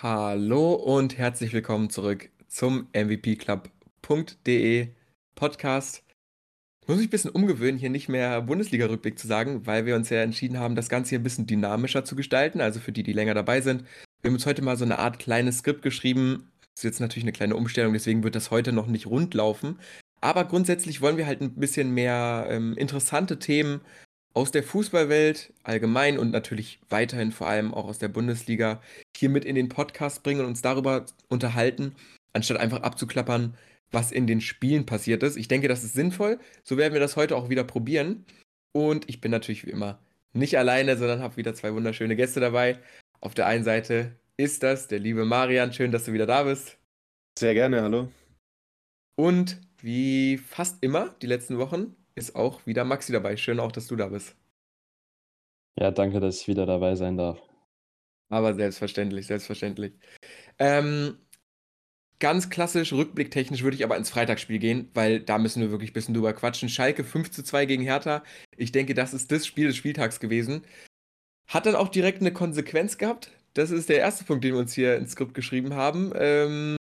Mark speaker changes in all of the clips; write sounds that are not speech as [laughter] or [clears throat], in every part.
Speaker 1: Hallo und herzlich willkommen zurück zum MVPclub.de Podcast. Ich muss mich ein bisschen umgewöhnen, hier nicht mehr Bundesliga-Rückblick zu sagen, weil wir uns ja entschieden haben, das Ganze hier ein bisschen dynamischer zu gestalten. Also für die, die länger dabei sind. Wir haben uns heute mal so eine Art kleines Skript geschrieben. Das ist jetzt natürlich eine kleine Umstellung, deswegen wird das heute noch nicht rund laufen. Aber grundsätzlich wollen wir halt ein bisschen mehr ähm, interessante Themen aus der Fußballwelt allgemein und natürlich weiterhin vor allem auch aus der Bundesliga hier mit in den Podcast bringen und uns darüber unterhalten, anstatt einfach abzuklappern, was in den Spielen passiert ist. Ich denke, das ist sinnvoll. So werden wir das heute auch wieder probieren. Und ich bin natürlich wie immer nicht alleine, sondern habe wieder zwei wunderschöne Gäste dabei. Auf der einen Seite ist das der liebe Marian. Schön, dass du wieder da bist.
Speaker 2: Sehr gerne, hallo.
Speaker 1: Und wie fast immer die letzten Wochen ist auch wieder Maxi dabei. Schön auch, dass du da bist.
Speaker 3: Ja, danke, dass ich wieder dabei sein darf.
Speaker 1: Aber selbstverständlich, selbstverständlich. Ähm, ganz klassisch, rückblicktechnisch würde ich aber ins Freitagsspiel gehen, weil da müssen wir wirklich ein bisschen drüber quatschen. Schalke 5 zu 2 gegen Hertha. Ich denke, das ist das Spiel des Spieltags gewesen. Hat dann auch direkt eine Konsequenz gehabt. Das ist der erste Punkt, den wir uns hier ins Skript geschrieben haben. Ähm,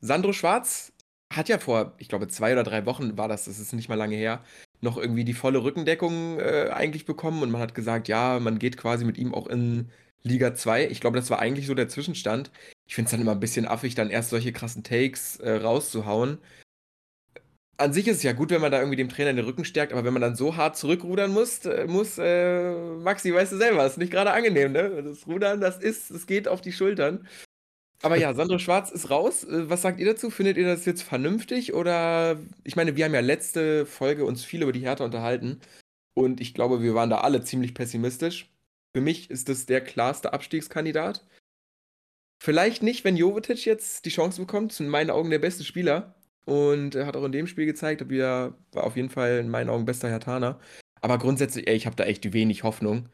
Speaker 1: Sandro Schwarz hat ja vor, ich glaube, zwei oder drei Wochen war das, das ist nicht mal lange her, noch irgendwie die volle Rückendeckung äh, eigentlich bekommen und man hat gesagt, ja, man geht quasi mit ihm auch in Liga 2. Ich glaube, das war eigentlich so der Zwischenstand. Ich finde es dann immer ein bisschen affig, dann erst solche krassen Takes äh, rauszuhauen. An sich ist es ja gut, wenn man da irgendwie dem Trainer den Rücken stärkt, aber wenn man dann so hart zurückrudern muss, äh, muss äh, Maxi, weißt du selber, ist nicht gerade angenehm, ne? Das Rudern, das ist, es geht auf die Schultern. Aber ja, Sandro Schwarz ist raus. Äh, was sagt ihr dazu? Findet ihr das jetzt vernünftig? Oder, ich meine, wir haben ja letzte Folge uns viel über die Härte unterhalten. Und ich glaube, wir waren da alle ziemlich pessimistisch. Für mich ist das der klarste Abstiegskandidat. Vielleicht nicht, wenn Jovetic jetzt die Chance bekommt. In meinen Augen der beste Spieler. Und er hat auch in dem Spiel gezeigt, er war auf jeden Fall in meinen Augen bester Hertaner. Aber grundsätzlich, ey, ich habe da echt wenig Hoffnung.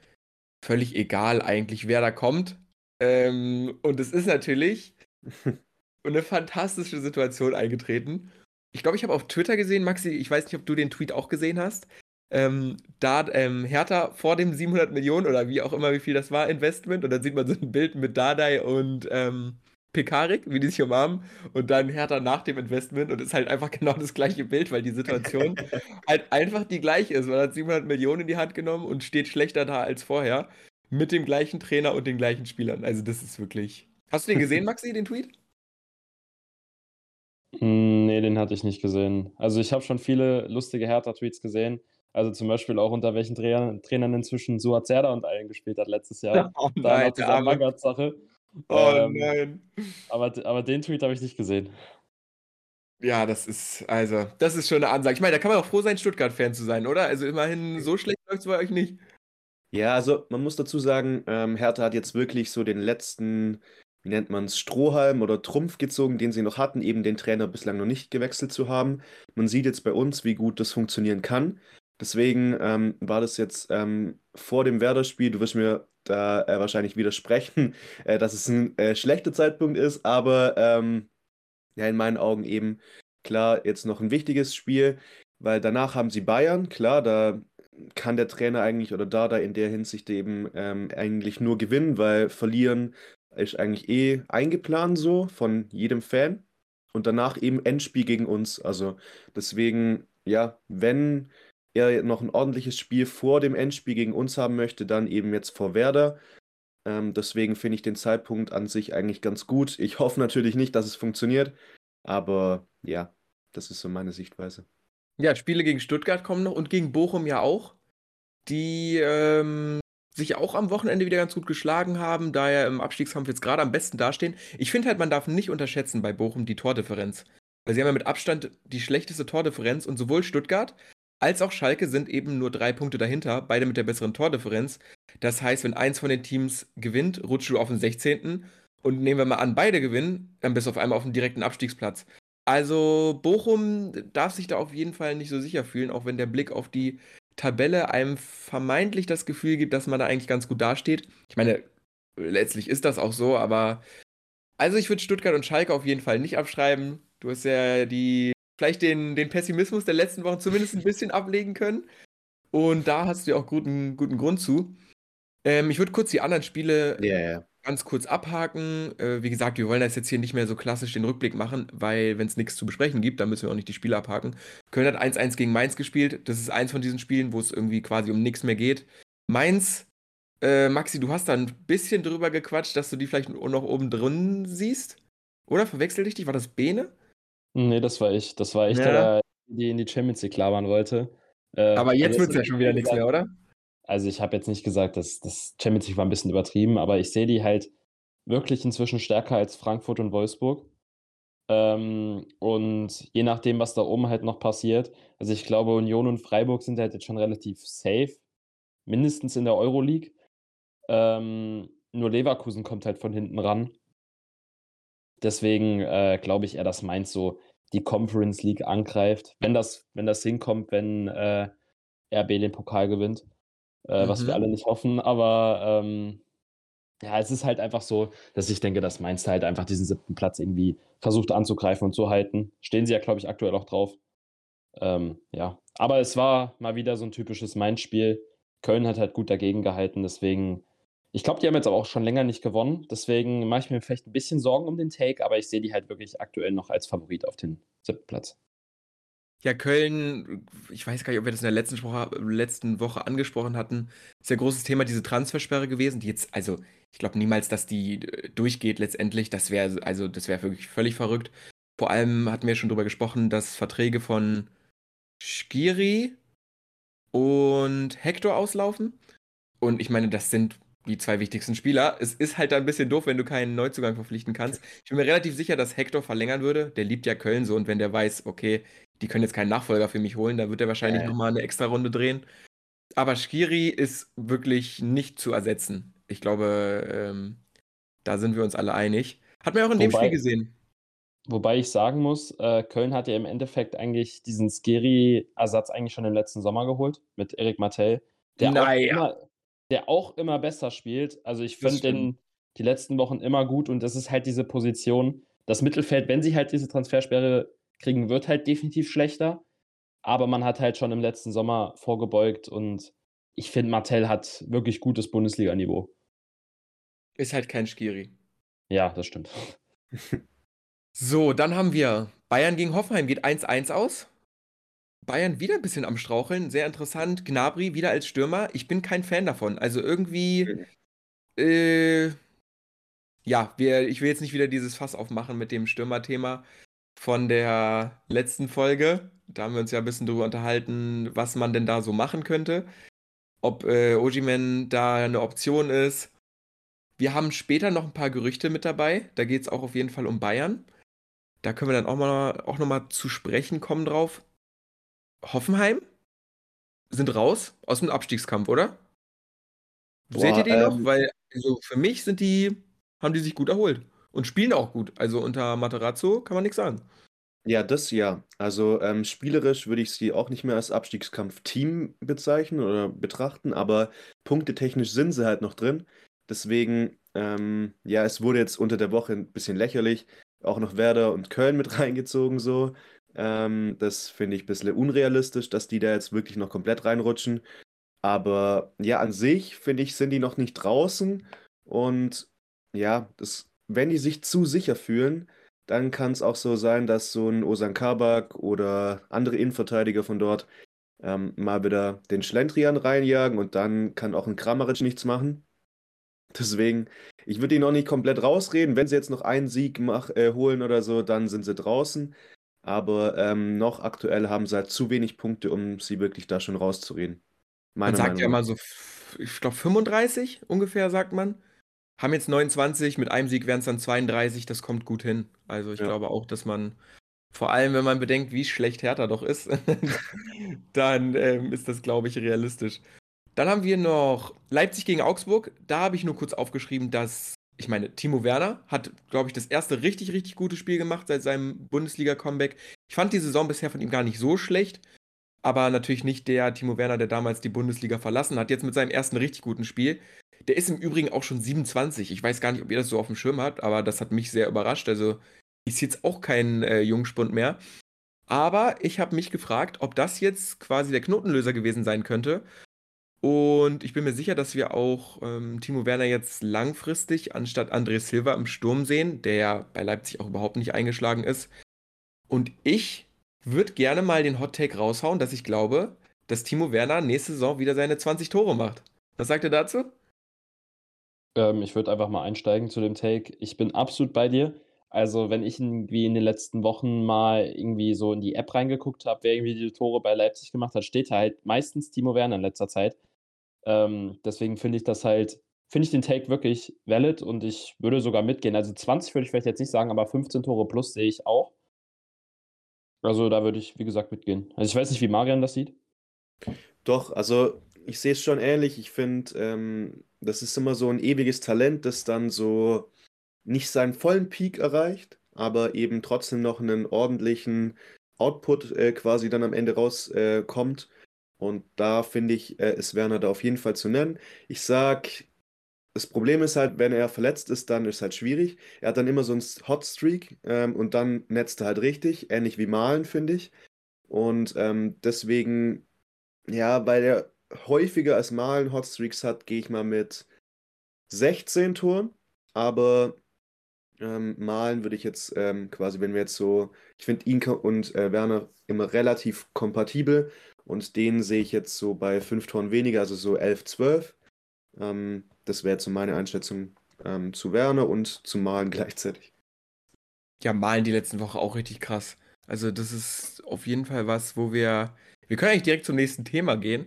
Speaker 1: Völlig egal eigentlich, wer da kommt. Ähm, und es ist natürlich [laughs] eine fantastische Situation eingetreten. Ich glaube, ich habe auf Twitter gesehen, Maxi, ich weiß nicht, ob du den Tweet auch gesehen hast. Ähm, da ähm, Hertha vor dem 700 Millionen oder wie auch immer, wie viel das war, Investment. Und dann sieht man so ein Bild mit Dardai und ähm, Pekarik, wie die sich umarmen. Und dann Hertha nach dem Investment. Und es ist halt einfach [laughs] genau das gleiche Bild, weil die Situation [laughs] halt einfach die gleiche ist. Man hat 700 Millionen in die Hand genommen und steht schlechter da als vorher mit dem gleichen Trainer und den gleichen Spielern. Also das ist wirklich. Hast du den gesehen, [laughs] Maxi, den Tweet?
Speaker 3: Hm, nee, den hatte ich nicht gesehen. Also ich habe schon viele lustige Hertha-Tweets gesehen. Also zum Beispiel auch unter welchen Trainern, Trainern inzwischen Suat Serdar und allen gespielt hat letztes Jahr. [laughs]
Speaker 1: Oh nein, da
Speaker 3: nach dieser Magath-Sache.
Speaker 1: Oh ähm, nein.
Speaker 3: Aber, aber den Tweet habe ich nicht gesehen.
Speaker 1: Ja, das ist, also, das ist schon eine Ansage. Ich meine, da kann man auch froh sein, Stuttgart-Fan zu sein, oder? Also immerhin, so schlecht läuft es bei euch nicht.
Speaker 2: Ja, also man muss dazu sagen, ähm, Hertha hat jetzt wirklich so den letzten, wie nennt man es, Strohhalm oder Trumpf gezogen, den sie noch hatten, eben den Trainer bislang noch nicht gewechselt zu haben. Man sieht jetzt bei uns, wie gut das funktionieren kann. Deswegen ähm, war das jetzt ähm, vor dem Werder-Spiel, du wirst mir da äh, wahrscheinlich widersprechen, [laughs] äh, dass es ein äh, schlechter Zeitpunkt ist, aber ähm, ja, in meinen Augen eben klar jetzt noch ein wichtiges Spiel, weil danach haben sie Bayern, klar, da kann der Trainer eigentlich oder Dada in der Hinsicht eben ähm, eigentlich nur gewinnen, weil verlieren ist eigentlich eh eingeplant so von jedem Fan. Und danach eben Endspiel gegen uns. Also deswegen, ja, wenn er noch ein ordentliches Spiel vor dem Endspiel gegen uns haben möchte, dann eben jetzt vor Werder. Ähm, deswegen finde ich den Zeitpunkt an sich eigentlich ganz gut. Ich hoffe natürlich nicht, dass es funktioniert, aber ja, das ist so meine Sichtweise.
Speaker 1: Ja, Spiele gegen Stuttgart kommen noch und gegen Bochum ja auch, die ähm, sich auch am Wochenende wieder ganz gut geschlagen haben, da ja im Abstiegskampf jetzt gerade am besten dastehen. Ich finde halt, man darf nicht unterschätzen bei Bochum die Tordifferenz. Weil sie haben ja mit Abstand die schlechteste Tordifferenz und sowohl Stuttgart als auch Schalke sind eben nur drei Punkte dahinter, beide mit der besseren Tordifferenz. Das heißt, wenn eins von den Teams gewinnt, rutscht du auf den 16. Und nehmen wir mal an, beide gewinnen, dann bist du auf einmal auf dem direkten Abstiegsplatz. Also Bochum darf sich da auf jeden Fall nicht so sicher fühlen, auch wenn der Blick auf die Tabelle einem vermeintlich das Gefühl gibt, dass man da eigentlich ganz gut dasteht. Ich meine, letztlich ist das auch so, aber also ich würde Stuttgart und Schalke auf jeden Fall nicht abschreiben. Du hast ja die vielleicht den, den Pessimismus der letzten Wochen zumindest ein bisschen ablegen können. Und da hast du ja auch guten, guten Grund zu. Ähm, ich würde kurz die anderen Spiele
Speaker 2: yeah.
Speaker 1: Ganz kurz abhaken. Äh, wie gesagt, wir wollen das jetzt hier nicht mehr so klassisch den Rückblick machen, weil wenn es nichts zu besprechen gibt, dann müssen wir auch nicht die Spiele abhaken. Köln hat 1-1 gegen Mainz gespielt. Das ist eins von diesen Spielen, wo es irgendwie quasi um nichts mehr geht. Mainz, äh, Maxi, du hast da ein bisschen drüber gequatscht, dass du die vielleicht noch oben drin siehst. Oder verwechsel ich dich? War das Bene?
Speaker 3: Nee, das war ich. Das war ich,
Speaker 1: Ja.
Speaker 3: der die in die Champions League labern wollte. Äh,
Speaker 1: Aber jetzt
Speaker 3: also
Speaker 1: wird es ja schon wieder nichts mehr, oder?
Speaker 3: Also ich habe jetzt nicht gesagt, dass das Champions League war ein bisschen übertrieben, aber ich sehe die halt wirklich inzwischen stärker als Frankfurt und Wolfsburg. Ähm, und je nachdem, was da oben halt noch passiert, also ich glaube, Union und Freiburg sind halt jetzt schon relativ safe, mindestens in der Euroleague. Ähm, nur Leverkusen kommt halt von hinten ran. Deswegen äh, glaube ich eher, dass Mainz so die Conference League angreift, wenn das, wenn das hinkommt, wenn äh, RB den Pokal gewinnt äh, was wir
Speaker 1: Mhm.
Speaker 3: alle nicht hoffen. Aber ähm, ja, es ist halt einfach so, dass ich denke, dass Mainz halt einfach diesen siebten Platz irgendwie versucht anzugreifen und zu halten. Stehen sie ja, glaube ich, aktuell auch drauf. Ähm, ja, aber es war mal wieder so ein typisches Mainz-Spiel. Köln hat halt gut dagegen gehalten, deswegen. Ich glaube, die haben jetzt aber auch schon länger nicht gewonnen. Deswegen mache ich mir vielleicht ein bisschen Sorgen um den Take, aber ich sehe die halt wirklich aktuell noch als Favorit auf den siebten Platz.
Speaker 1: Ja, Köln, ich weiß gar nicht, ob wir das in der letzten Woche, letzten Woche angesprochen hatten. Ist ja großes Thema diese Transfersperre gewesen, die jetzt, also ich glaube niemals, dass die äh, durchgeht letztendlich. Das wäre, also das wäre wirklich völlig verrückt. Vor allem hatten wir schon drüber gesprochen, dass Verträge von Skiri und Hector auslaufen. Und ich meine, das sind die zwei wichtigsten Spieler. Es ist halt ein bisschen doof, wenn du keinen Neuzugang verpflichten kannst. Ich bin mir relativ sicher, dass Hector verlängern würde. Der liebt ja Köln so und wenn der weiß, okay, die können jetzt keinen Nachfolger für mich holen, dann wird er wahrscheinlich
Speaker 3: Ja,
Speaker 1: nochmal eine extra Runde drehen. Aber Skiri ist wirklich nicht zu ersetzen. Ich glaube, ähm, da sind wir uns alle einig. Hat man ja auch in dem
Speaker 3: Wobei-
Speaker 1: Spiel gesehen.
Speaker 3: Wobei ich sagen muss, äh, Köln hat ja im Endeffekt eigentlich diesen Skeri-Ersatz eigentlich schon im letzten Sommer geholt mit Erik Martell, der,
Speaker 1: Naja.
Speaker 3: auch immer, der auch immer besser spielt. Also ich finde den die letzten Wochen immer gut und das ist halt diese Position. Das Mittelfeld, wenn sie halt diese Transfersperre kriegen, wird halt definitiv schlechter. Aber man hat halt schon im letzten Sommer vorgebeugt und ich finde, Martell hat wirklich gutes Bundesliga-Niveau.
Speaker 1: Ist halt kein Skiri.
Speaker 3: Ja, das stimmt. [laughs]
Speaker 1: So, dann haben wir Bayern gegen Hoffenheim, geht 1-1 aus. Bayern wieder ein bisschen am Straucheln, sehr interessant. Gnabry wieder als Stürmer. Ich bin kein Fan davon. Also irgendwie, äh, ja, wir, ich will jetzt nicht wieder dieses Fass aufmachen mit dem Stürmerthema von der letzten Folge. Da haben wir uns ja ein bisschen drüber unterhalten, was man denn da so machen könnte. Ob äh, Ojimen da eine Option ist. Wir haben später noch ein paar Gerüchte mit dabei. Da geht es auch auf jeden Fall um Bayern. Da können wir dann auch, mal, auch noch mal zu sprechen kommen drauf. Hoffenheim sind raus aus dem Abstiegskampf, oder? Seht ihr
Speaker 2: Boah,
Speaker 1: die noch?
Speaker 2: ähm,
Speaker 1: Weil also für mich sind die, haben die sich gut erholt und spielen auch gut. Also unter Materazzo kann man nichts sagen.
Speaker 2: Ja, das ja. Also ähm, spielerisch würde ich sie auch nicht mehr als Abstiegskampf-Team bezeichnen oder betrachten, aber punktetechnisch sind sie halt noch drin. Deswegen, ähm, ja, es wurde jetzt unter der Woche ein bisschen lächerlich. Auch noch Werder und Köln mit [laughs] reingezogen so. Ähm, das finde ich ein bisschen unrealistisch, dass die da jetzt wirklich noch komplett reinrutschen. Aber ja, an sich finde ich, sind die noch nicht draußen. Und ja, das, wenn die sich zu sicher fühlen, dann kann es auch so sein, dass so ein Osan Kabak oder andere Innenverteidiger von dort ähm, mal wieder den Schlendrian reinjagen und dann kann auch ein Kramaric nichts machen. Deswegen, ich würde ihn noch nicht komplett rausreden. Wenn sie jetzt noch einen Sieg mach, äh, holen oder so, dann sind sie draußen. Aber ähm, noch aktuell haben sie halt zu wenig Punkte, um sie wirklich da schon rauszureden.
Speaker 1: Man
Speaker 2: Meiner
Speaker 1: sagt
Speaker 2: Meinung
Speaker 1: ja immer so, ich glaube 35 ungefähr, sagt man. Haben jetzt 29, mit einem Sieg wären es dann 32, das kommt gut hin. Also ich
Speaker 2: Ja.
Speaker 1: glaube auch, dass man, vor allem wenn man bedenkt, wie schlecht Hertha doch ist, [laughs] dann ähm, ist das, glaube ich, realistisch. Dann haben wir noch Leipzig gegen Augsburg. Da habe ich nur kurz aufgeschrieben, dass, ich meine, Timo Werner hat, glaube ich, das erste richtig, richtig gute Spiel gemacht seit seinem Bundesliga-Comeback. Ich fand die Saison bisher von ihm gar nicht so schlecht, aber natürlich nicht der Timo Werner, der damals die Bundesliga verlassen hat. Jetzt mit seinem ersten richtig guten Spiel. Der ist im Übrigen auch schon 27. Ich weiß gar nicht, ob ihr das so auf dem Schirm habt, aber das hat mich sehr überrascht. Also ist jetzt auch kein äh, Jungspund mehr. Aber ich habe mich gefragt, ob das jetzt quasi der Knotenlöser gewesen sein könnte. Und ich bin mir sicher, dass wir auch ähm, Timo Werner jetzt langfristig anstatt André Silva im Sturm sehen, der ja bei Leipzig auch überhaupt nicht eingeschlagen ist. Und ich würde gerne mal den Hot Take raushauen, dass ich glaube, dass Timo Werner nächste Saison wieder seine 20 Tore macht. Was sagt ihr dazu?
Speaker 3: Ähm, ich würde einfach mal einsteigen zu dem Take. Ich bin absolut bei dir. Also, wenn ich irgendwie in den letzten Wochen mal irgendwie so in die App reingeguckt habe, wer irgendwie die Tore bei Leipzig gemacht hat, steht da halt meistens Timo Werner in letzter Zeit. Ähm, deswegen finde ich das halt, finde ich den Take wirklich valid und ich würde sogar mitgehen. Also 20 würde ich vielleicht jetzt nicht sagen, aber 15 Tore plus sehe ich auch. Also da würde ich, wie gesagt, mitgehen. Also ich weiß nicht, wie Marian das sieht.
Speaker 2: Doch, also ich sehe es schon ähnlich. Ich finde, ähm, das ist immer so ein ewiges Talent, das dann so nicht seinen vollen Peak erreicht, aber eben trotzdem noch einen ordentlichen Output äh, quasi dann am Ende rauskommt. Äh, und da finde ich, äh, ist Werner da auf jeden Fall zu nennen. Ich sag, das Problem ist halt, wenn er verletzt ist, dann ist es halt schwierig. Er hat dann immer so einen Hotstreak ähm, und dann netzt er halt richtig, ähnlich wie Malen, finde ich. Und ähm, deswegen, ja, weil er häufiger als Malen Hotstreaks hat, gehe ich mal mit 16 Toren. Aber ähm, Malen würde ich jetzt ähm, quasi, wenn wir jetzt so, ich finde ihn und äh, Werner immer relativ kompatibel. Und den sehe ich jetzt so bei fünf Toren weniger, also so 11, 12. Ähm, das wäre jetzt so meine Einschätzung ähm, zu Werner und zu Malen [laughs] gleichzeitig.
Speaker 1: Ja, Malen die letzten Woche auch richtig krass. Also, das ist auf jeden Fall was, wo wir. Wir können eigentlich direkt zum nächsten Thema gehen.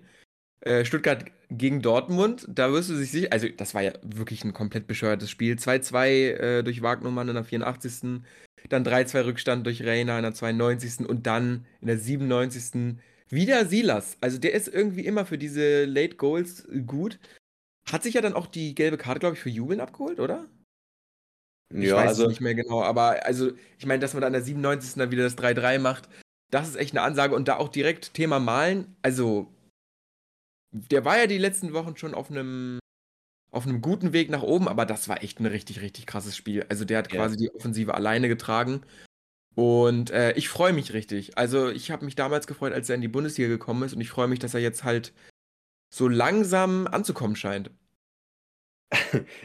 Speaker 1: Äh, Stuttgart gegen Dortmund, da wirst du sich sicher. Also, das war ja wirklich ein komplett bescheuertes Spiel. 2-2 äh, durch Wagnumann in der 84. Dann 3-2 Rückstand durch Reina in der 92. Und dann in der 97. Wieder Silas. Also der ist irgendwie immer für diese Late Goals gut. Hat sich ja dann auch die gelbe Karte, glaube ich, für Jubeln abgeholt, oder? Ich
Speaker 2: Ja,
Speaker 1: weiß es
Speaker 2: also
Speaker 1: nicht mehr genau, aber also ich meine, dass man dann an der 97. dann wieder das 3-3 macht, das ist echt eine Ansage und da auch direkt Thema Malen. Also der war ja die letzten Wochen schon auf einem auf einem guten Weg nach oben, aber das war echt ein richtig, richtig krasses Spiel. Also der hat
Speaker 2: ja.
Speaker 1: quasi die Offensive alleine getragen und äh, ich freue mich richtig. Also ich habe mich damals gefreut, als er in die Bundesliga gekommen ist und ich freue mich, dass er jetzt halt so langsam anzukommen scheint.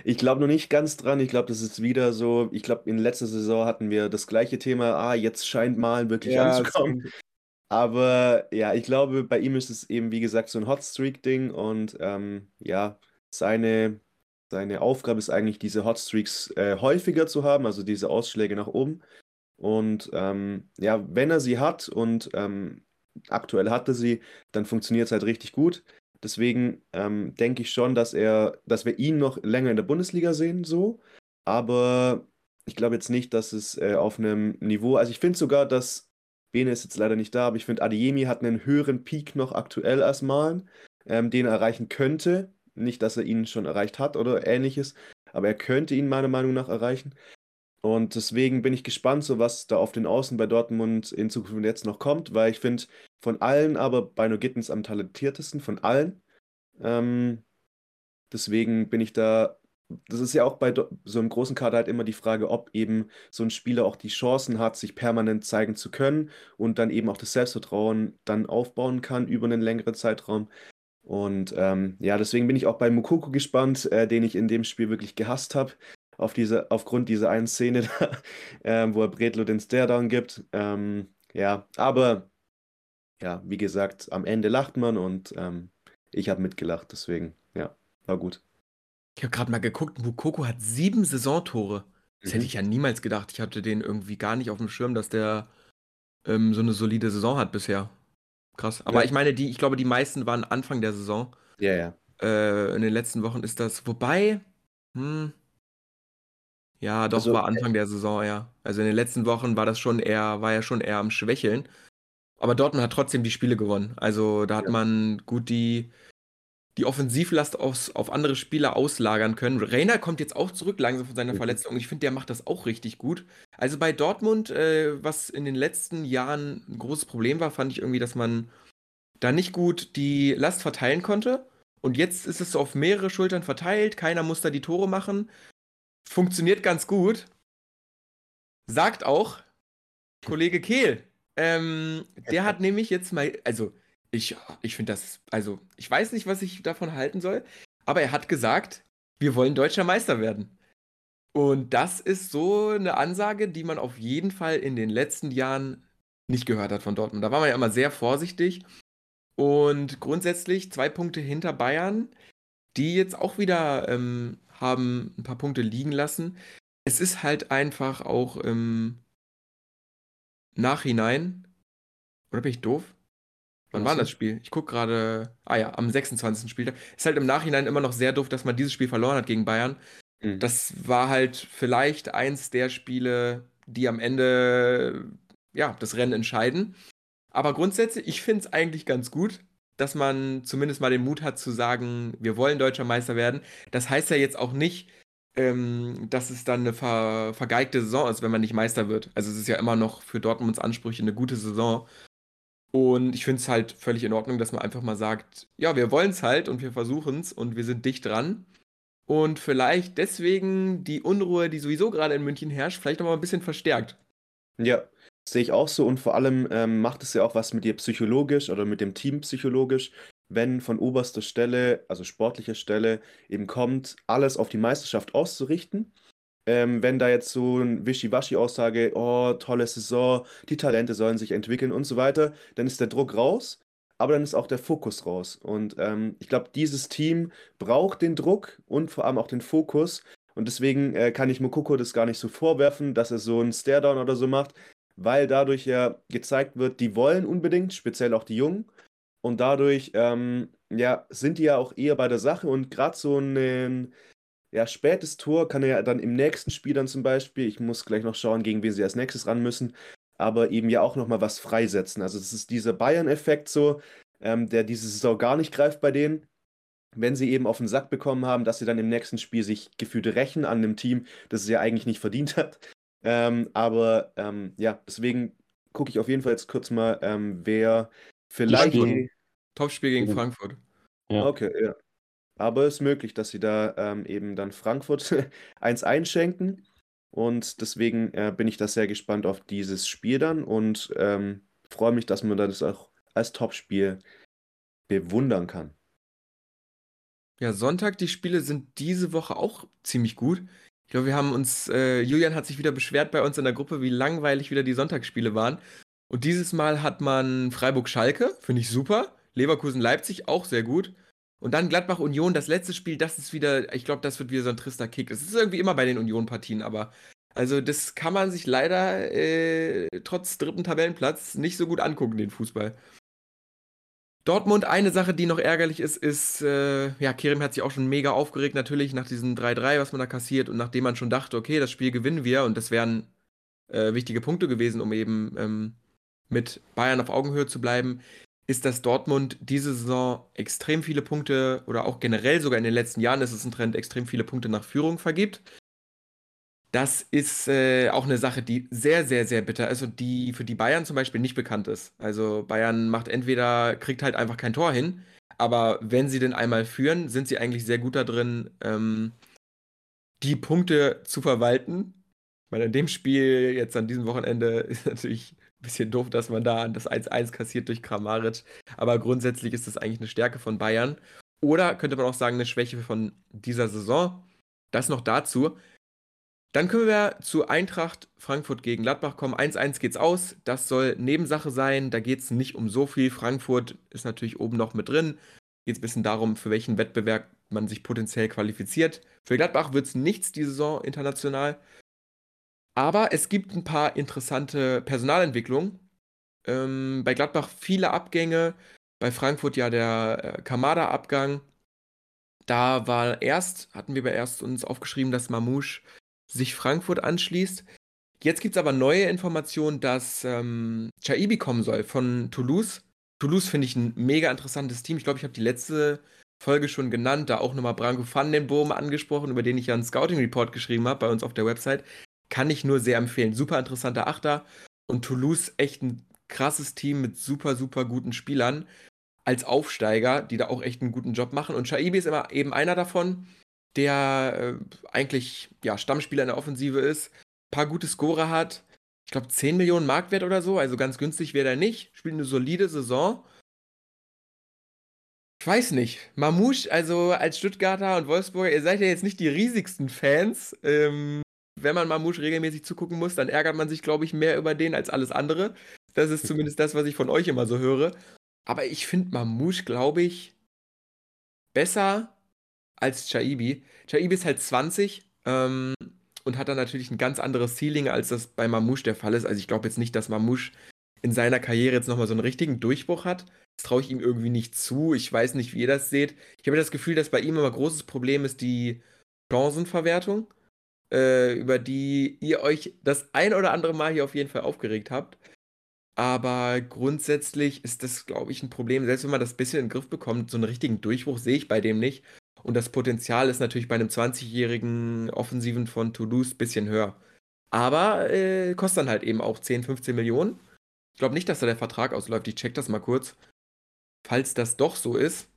Speaker 2: Ich glaube noch nicht ganz dran. Ich glaube, das ist wieder so. Ich glaube, in letzter Saison hatten wir das gleiche Thema. Ah, jetzt scheint Malen wirklich
Speaker 1: Ja,
Speaker 2: anzukommen. Aber ja, ich glaube, bei ihm ist es eben, wie gesagt, so ein Hotstreak-Ding. Und ähm, ja, seine, seine Aufgabe ist eigentlich, diese Hotstreaks äh, häufiger zu haben, also diese Ausschläge nach oben. Und ähm, ja, wenn er sie hat und ähm, aktuell hatte sie, dann funktioniert es halt richtig gut. Deswegen ähm, denke ich schon, dass er, dass wir ihn noch länger in der Bundesliga sehen, so. Aber ich glaube jetzt nicht, dass es äh, auf einem Niveau, also ich finde sogar, dass Bene ist jetzt leider nicht da, aber ich finde, Adeyemi hat einen höheren Peak noch aktuell als Malen, ähm, den er erreichen könnte. Nicht, dass er ihn schon erreicht hat oder ähnliches, aber er könnte ihn meiner Meinung nach erreichen. Und deswegen bin ich gespannt, so was da auf den Außen bei Dortmund in Zukunft jetzt noch kommt, weil ich finde, von allen aber Bino Gittens am talentiertesten, von allen. Ähm, deswegen bin ich da, das ist ja auch bei so einem großen Kader halt immer die Frage, ob eben so ein Spieler auch die Chancen hat, sich permanent zeigen zu können und dann eben auch das Selbstvertrauen dann aufbauen kann über einen längeren Zeitraum. Und ähm, ja, deswegen bin ich auch bei Mukoko gespannt, äh, den ich in dem Spiel wirklich gehasst habe auf diese, aufgrund dieser einen Szene [laughs] da, ähm, wo er Bredlo den Staredown gibt. Ähm, ja, aber ja, wie gesagt, am Ende lacht man und ähm, ich habe mitgelacht, deswegen, ja, war gut.
Speaker 1: Ich habe gerade mal geguckt, Mukoko hat sieben Saisontore. Das hätte
Speaker 2: Mhm.
Speaker 1: ich ja niemals gedacht. Ich hatte den irgendwie gar nicht auf dem Schirm, dass der ähm, so eine solide Saison hat bisher. Krass. Aber
Speaker 2: Ja.
Speaker 1: ich meine, die, ich glaube, die meisten waren Anfang der Saison.
Speaker 2: Ja, ja.
Speaker 1: Äh, in den letzten Wochen ist das. Wobei, hm, ja, doch,
Speaker 2: Also,
Speaker 1: war Anfang der Saison, ja. Also in den letzten Wochen war das schon eher, war ja schon eher am Schwächeln. Aber Dortmund hat trotzdem die Spiele gewonnen. Also da hat
Speaker 2: Ja.
Speaker 1: man gut die, die Offensivlast aufs, auf andere Spieler auslagern können. Reiner kommt jetzt auch zurück langsam von seiner
Speaker 2: Mhm.
Speaker 1: Verletzung. Ich finde, der macht das auch richtig gut. Also bei Dortmund, äh, was in den letzten Jahren ein großes Problem war, fand ich irgendwie, dass man da nicht gut die Last verteilen konnte. Und jetzt ist es so auf mehrere Schultern verteilt. Keiner muss da die Tore machen. Funktioniert ganz gut. Sagt auch Kollege Kehl. Ähm, der hat nämlich jetzt mal, also Ich, ich finde das, also, ich weiß nicht, was ich davon halten soll, aber er hat gesagt, wir wollen deutscher Meister werden. Und das ist so eine Ansage, die man auf jeden Fall in den letzten Jahren nicht gehört hat von Dortmund. Da war man ja immer sehr vorsichtig. Und grundsätzlich zwei Punkte hinter Bayern, die jetzt auch wieder ähm, haben ein paar Punkte liegen lassen. Es ist halt einfach auch im Nachhinein. Oder bin ich doof? Wann war das Spiel? Ich gucke gerade. Ah ja, am 26. Spieltag. Ist halt im Nachhinein immer noch sehr doof, dass man dieses Spiel verloren hat gegen Bayern. Mhm. Das war halt vielleicht eins der Spiele, die am Ende ja, das Rennen entscheiden. Aber grundsätzlich, ich finde es eigentlich ganz gut, dass man zumindest mal den Mut hat zu sagen, wir wollen deutscher Meister werden. Das heißt ja jetzt auch nicht, ähm, dass es dann eine ver vergeigte Saison ist, wenn man nicht Meister wird. Also es ist ja immer noch für Dortmunds Ansprüche eine gute Saison. Und ich finde es halt völlig in Ordnung, dass man einfach mal sagt, ja, wir wollen es halt und wir versuchen es und wir sind dicht dran. Und vielleicht deswegen die Unruhe, die sowieso gerade in München herrscht, vielleicht nochmal ein bisschen verstärkt.
Speaker 2: Ja, sehe ich auch so. Und vor allem ähm, macht es ja auch was mit dir psychologisch oder mit dem Team psychologisch, wenn von oberster Stelle, also sportlicher Stelle, eben kommt, alles auf die Meisterschaft auszurichten. Ähm, wenn da jetzt so ein Wischiwaschi-Aussage, oh, tolle Saison, die Talente sollen sich entwickeln und so weiter, dann ist der Druck raus, aber dann ist auch der Fokus raus. Und ähm, ich glaube, dieses Team braucht den Druck und vor allem auch den Fokus. Und deswegen äh, kann ich Mokoko das gar nicht so vorwerfen, dass er so einen Staredown oder so macht, weil dadurch ja gezeigt wird, die wollen unbedingt, speziell auch die Jungen. Und dadurch ähm, ja, sind die ja auch eher bei der Sache und gerade so ein ja, spätes Tor kann er ja dann im nächsten Spiel dann zum Beispiel, ich muss gleich noch schauen, gegen wen sie als nächstes ran müssen, aber eben ja auch nochmal was freisetzen. Also das ist dieser Bayern-Effekt so, ähm, der diese Saison gar nicht greift bei denen. Wenn sie eben auf den Sack bekommen haben, dass sie dann im nächsten Spiel sich gefühlt rächen an einem Team, das es ja eigentlich nicht verdient hat. Ähm, aber ähm, ja, deswegen gucke ich auf jeden Fall jetzt kurz mal, ähm, wer vielleicht.
Speaker 1: Topspiel, Topspiel gegen Frankfurt.
Speaker 2: Ja. Okay, ja. Aber es ist möglich, dass sie da ähm, eben dann Frankfurt [laughs] eins einschenken. Und deswegen äh, bin ich da sehr gespannt auf dieses Spiel dann und ähm, freue mich, dass man das auch als Topspiel bewundern kann.
Speaker 1: Ja, Sonntag, die Spiele sind diese Woche auch ziemlich gut. Ich glaube, wir haben uns, äh, Julian hat sich wieder beschwert bei uns in der Gruppe, wie langweilig wieder die Sonntagsspiele waren. Und dieses Mal hat man Freiburg-Schalke, finde ich super. Leverkusen-Leipzig auch sehr gut. Und dann Gladbach-Union, das letzte Spiel, das ist wieder, ich glaube, das wird wieder so ein trister Kick. Das ist irgendwie immer bei den Union-Partien, aber also das kann man sich leider äh, trotz dritten Tabellenplatz nicht so gut angucken, den Fußball. Dortmund, eine Sache, die noch ärgerlich ist, ist, äh, ja, Kerem hat sich auch schon mega aufgeregt, natürlich, nach diesem 3-3, was man da kassiert und nachdem man schon dachte, okay, das Spiel gewinnen wir und das wären äh, wichtige Punkte gewesen, um eben ähm, mit Bayern auf Augenhöhe zu bleiben, ist, dass Dortmund diese Saison extrem viele Punkte oder auch generell sogar in den letzten Jahren ist es ein Trend, extrem viele Punkte nach Führung vergibt. Das ist äh, auch eine Sache, die sehr, sehr, sehr bitter ist und die für die Bayern zum Beispiel nicht bekannt ist. Also Bayern macht entweder, kriegt halt einfach kein Tor hin, aber wenn sie denn einmal führen, sind sie eigentlich sehr gut da drin, ähm, die Punkte zu verwalten. Weil in dem Spiel jetzt an diesem Wochenende [laughs] ist natürlich ein bisschen doof, dass man da das 1-1 kassiert durch Kramaric. Aber grundsätzlich ist das eigentlich eine Stärke von Bayern. Oder könnte man auch sagen, eine Schwäche von dieser Saison. Das noch dazu. Dann können wir zu Eintracht Frankfurt gegen Gladbach kommen. 1-1 geht's aus. Das soll Nebensache sein. Da geht es nicht um so viel. Frankfurt ist natürlich oben noch mit drin. Geht es ein bisschen darum, für welchen Wettbewerb man sich potenziell qualifiziert. Für Gladbach wird es nichts die Saison international. Aber es gibt ein paar interessante Personalentwicklungen. Ähm, bei Gladbach viele Abgänge. Bei Frankfurt ja der äh, Kamada-Abgang. Da war erst, hatten wir bei erst uns aufgeschrieben, dass Mamouche sich Frankfurt anschließt. Jetzt gibt es aber neue Informationen, dass ähm, Chaibi kommen soll von Toulouse. Toulouse finde ich ein mega interessantes Team. Ich glaube, ich habe die letzte Folge schon genannt, da auch nochmal Branko van den Boom angesprochen, über den ich ja einen Scouting-Report geschrieben habe bei uns auf der Website. Kann ich nur sehr empfehlen. Super interessanter Achter. Und Toulouse echt ein krasses Team mit super, super guten Spielern als Aufsteiger, die da auch echt einen guten Job machen. Und Shaibi ist immer eben einer davon der äh, eigentlich ja, Stammspieler in der Offensive ist, ein paar gute Scorer hat. Ich glaube, 10 Millionen Marktwert oder so, also ganz günstig wäre er nicht. Spielt eine solide Saison. weiß nicht. Mamouche, also als Stuttgarter und Wolfsburger, ihr seid ja jetzt nicht die riesigsten Fans. Ähm, wenn man Mamouche regelmäßig zugucken muss, dann ärgert man sich, glaube ich, mehr über den als alles andere. Das ist [laughs] zumindest das, was ich von euch immer so höre. Aber ich finde Mamouche, glaube ich, besser als Chaibi. Chaibi ist halt 20 ähm, und hat dann natürlich ein ganz anderes Ceiling, als das bei Mamouche der Fall ist. Also ich glaube jetzt nicht, dass Mamouche in seiner Karriere jetzt nochmal so einen richtigen Durchbruch hat. Das traue ich ihm irgendwie nicht zu. Ich weiß nicht, wie ihr das seht. Ich habe das Gefühl, dass bei ihm immer ein großes Problem ist die Chancenverwertung, äh, über die ihr euch das ein oder andere Mal hier auf jeden Fall aufgeregt habt. Aber grundsätzlich ist das, glaube ich, ein Problem. Selbst wenn man das ein bisschen in den Griff bekommt, so einen richtigen Durchbruch sehe ich bei dem nicht. Und das Potenzial ist natürlich bei einem 20-jährigen Offensiven von Toulouse ein bisschen höher. Aber äh, kostet dann halt eben auch 10, 15 Millionen. Ich glaube nicht, dass da der Vertrag ausläuft. Ich check das mal kurz. Falls das doch so ist.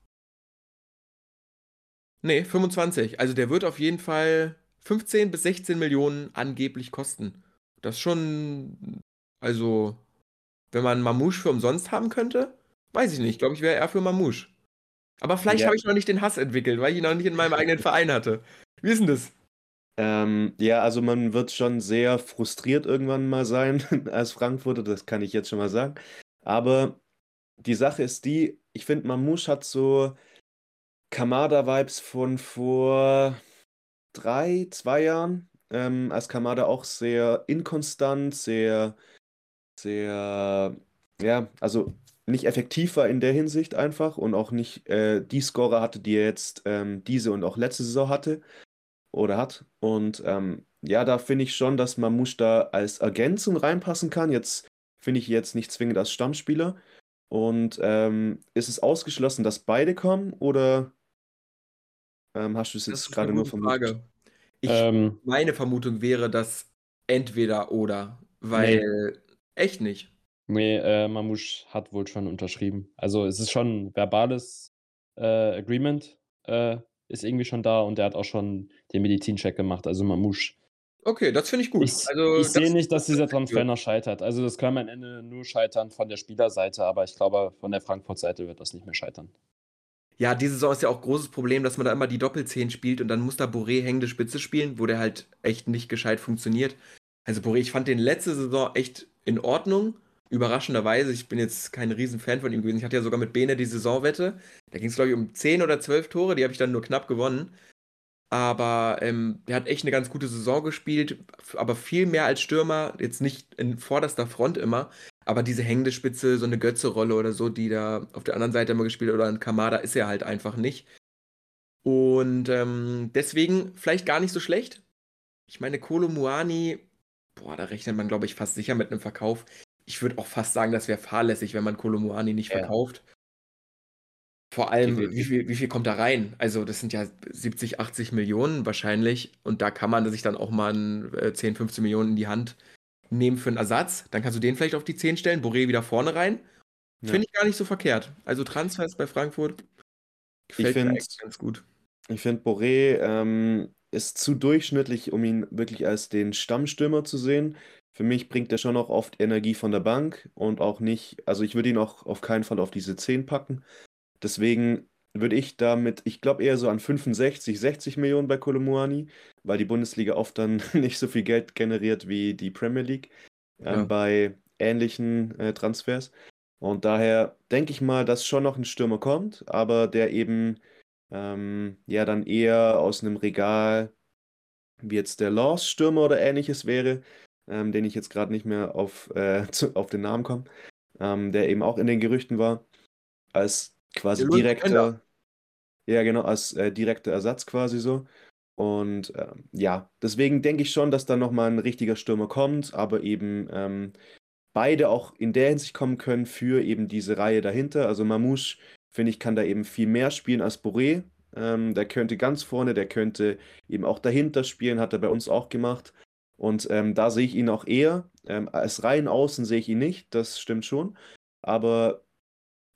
Speaker 1: Nee, 25. Also der wird auf jeden Fall 15 bis 16 Millionen angeblich kosten. Das ist schon. Also, wenn man Mamouche für umsonst haben könnte, weiß ich nicht. Ich glaube, ich wäre eher für Mamouche. Aber vielleicht
Speaker 2: Ja.
Speaker 1: habe ich noch nicht den Hass entwickelt, weil ich ihn noch nicht in meinem eigenen Verein hatte. Wie ist denn das?
Speaker 2: Ähm, ja, also man wird schon sehr frustriert irgendwann mal sein [laughs] als Frankfurter, das kann ich jetzt schon mal sagen. Aber die Sache ist die, ich finde, Mamouche hat so Kamada-Vibes von vor drei, zwei Jahren, ähm, als Kamada auch sehr inkonstant, sehr, sehr, ja, also nicht effektiv war in der Hinsicht einfach und auch nicht äh, die Scorer hatte, die er jetzt ähm, diese und auch letzte Saison hatte oder hat. Und ähm, ja, da finde ich schon, dass Mamouche da als Ergänzung reinpassen kann. Jetzt finde ich jetzt nicht zwingend als Stammspieler. Und ähm, ist es ausgeschlossen, dass beide kommen oder ähm, hast du es jetzt gerade nur vermutet?
Speaker 1: Frage. Ich,
Speaker 3: Ähm,
Speaker 1: meine Vermutung wäre, dass entweder oder, weil echt nicht.
Speaker 3: Nee, äh, Mamouche hat wohl schon unterschrieben. Also es ist schon ein verbales äh, Agreement, äh, ist irgendwie schon da und der hat auch schon den Medizincheck gemacht. Also Mamouche.
Speaker 1: Okay, das finde ich gut.
Speaker 3: Ich,
Speaker 1: also,
Speaker 3: ich sehe nicht, dass
Speaker 1: das
Speaker 3: dieser. Transfer noch scheitert. Also das kann am Ende nur scheitern von der Spielerseite, aber ich glaube, von der Frankfurt-Seite wird das nicht mehr scheitern.
Speaker 1: Ja, diese Saison ist ja auch ein großes Problem, dass man da immer die Doppelzehn spielt und dann muss da Boré hängende Spitze spielen, wo der halt echt nicht gescheit funktioniert. Also Boré, ich fand den letzte Saison echt in Ordnung. Überraschenderweise, ich bin jetzt kein Riesenfan von ihm gewesen. Ich hatte ja sogar mit Bene die Saisonwette. Da ging es, glaube ich, um 10 oder 12 Tore, die habe ich dann nur knapp gewonnen. Aber ähm, der hat echt eine ganz gute Saison gespielt, aber viel mehr als Stürmer, jetzt nicht in vorderster Front immer, aber diese hängende Spitze, so eine Götze-Rolle oder so, die da auf der anderen Seite immer gespielt oder ein Kamada ist er halt einfach nicht. Und ähm, deswegen vielleicht gar nicht so schlecht. Ich meine, Kolo Muani, boah, da rechnet man, glaube ich, fast sicher mit einem Verkauf. Ich würde auch fast sagen, das wäre fahrlässig, wenn man Kolo Muani nicht
Speaker 3: Ja.
Speaker 1: verkauft. Vor allem, wie viel, wie viel kommt da rein? Also, das sind ja 70, 80 Millionen wahrscheinlich. Und da kann man sich dann auch mal ein, äh, 10, 15 Millionen in die Hand nehmen für einen Ersatz. Dann kannst du den vielleicht auf die 10 stellen, Boré wieder vorne rein.
Speaker 2: Ja.
Speaker 1: Finde ich gar nicht so verkehrt. Also, Transfers bei Frankfurt gefällt mir
Speaker 2: find-
Speaker 1: echt ganz gut.
Speaker 2: Ich finde, Boré ähm, ist zu durchschnittlich, um ihn wirklich als den Stammstürmer zu sehen. Für mich bringt er schon auch oft Energie von der Bank und auch nicht, also ich würde ihn auch auf keinen Fall auf diese 10 packen. Deswegen würde ich damit, ich glaube eher so an 65, 60 Millionen bei Kolomuani, weil die Bundesliga oft dann [laughs] nicht so viel Geld generiert wie die Premier League ähm,
Speaker 1: Ja.
Speaker 2: bei ähnlichen äh, Transfers. Und daher denke ich mal, dass schon noch ein Stürmer kommt, aber der eben ähm, ja dann eher aus einem Regal, wie jetzt der Laws-Stürmer oder ähnliches wäre, ähm, den ich jetzt gerade nicht mehr auf, äh, [laughs] zu, auf den Namen komme, ähm, der eben auch in den Gerüchten war, als quasi direkter, ja genau, als äh, direkter Ersatz quasi so. Und ähm, ja, deswegen denke ich schon, dass da nochmal ein richtiger Stürmer kommt, aber eben ähm, beide auch in der Hinsicht kommen können für eben diese Reihe dahinter. Also Mamouche, finde ich, kann da eben viel mehr spielen als Boré. Ähm, der könnte ganz vorne, der könnte eben auch dahinter spielen, hat er bei uns auch gemacht. Und ähm, da sehe ich ihn auch eher. Ähm, als rein außen sehe ich ihn nicht, das stimmt schon. Aber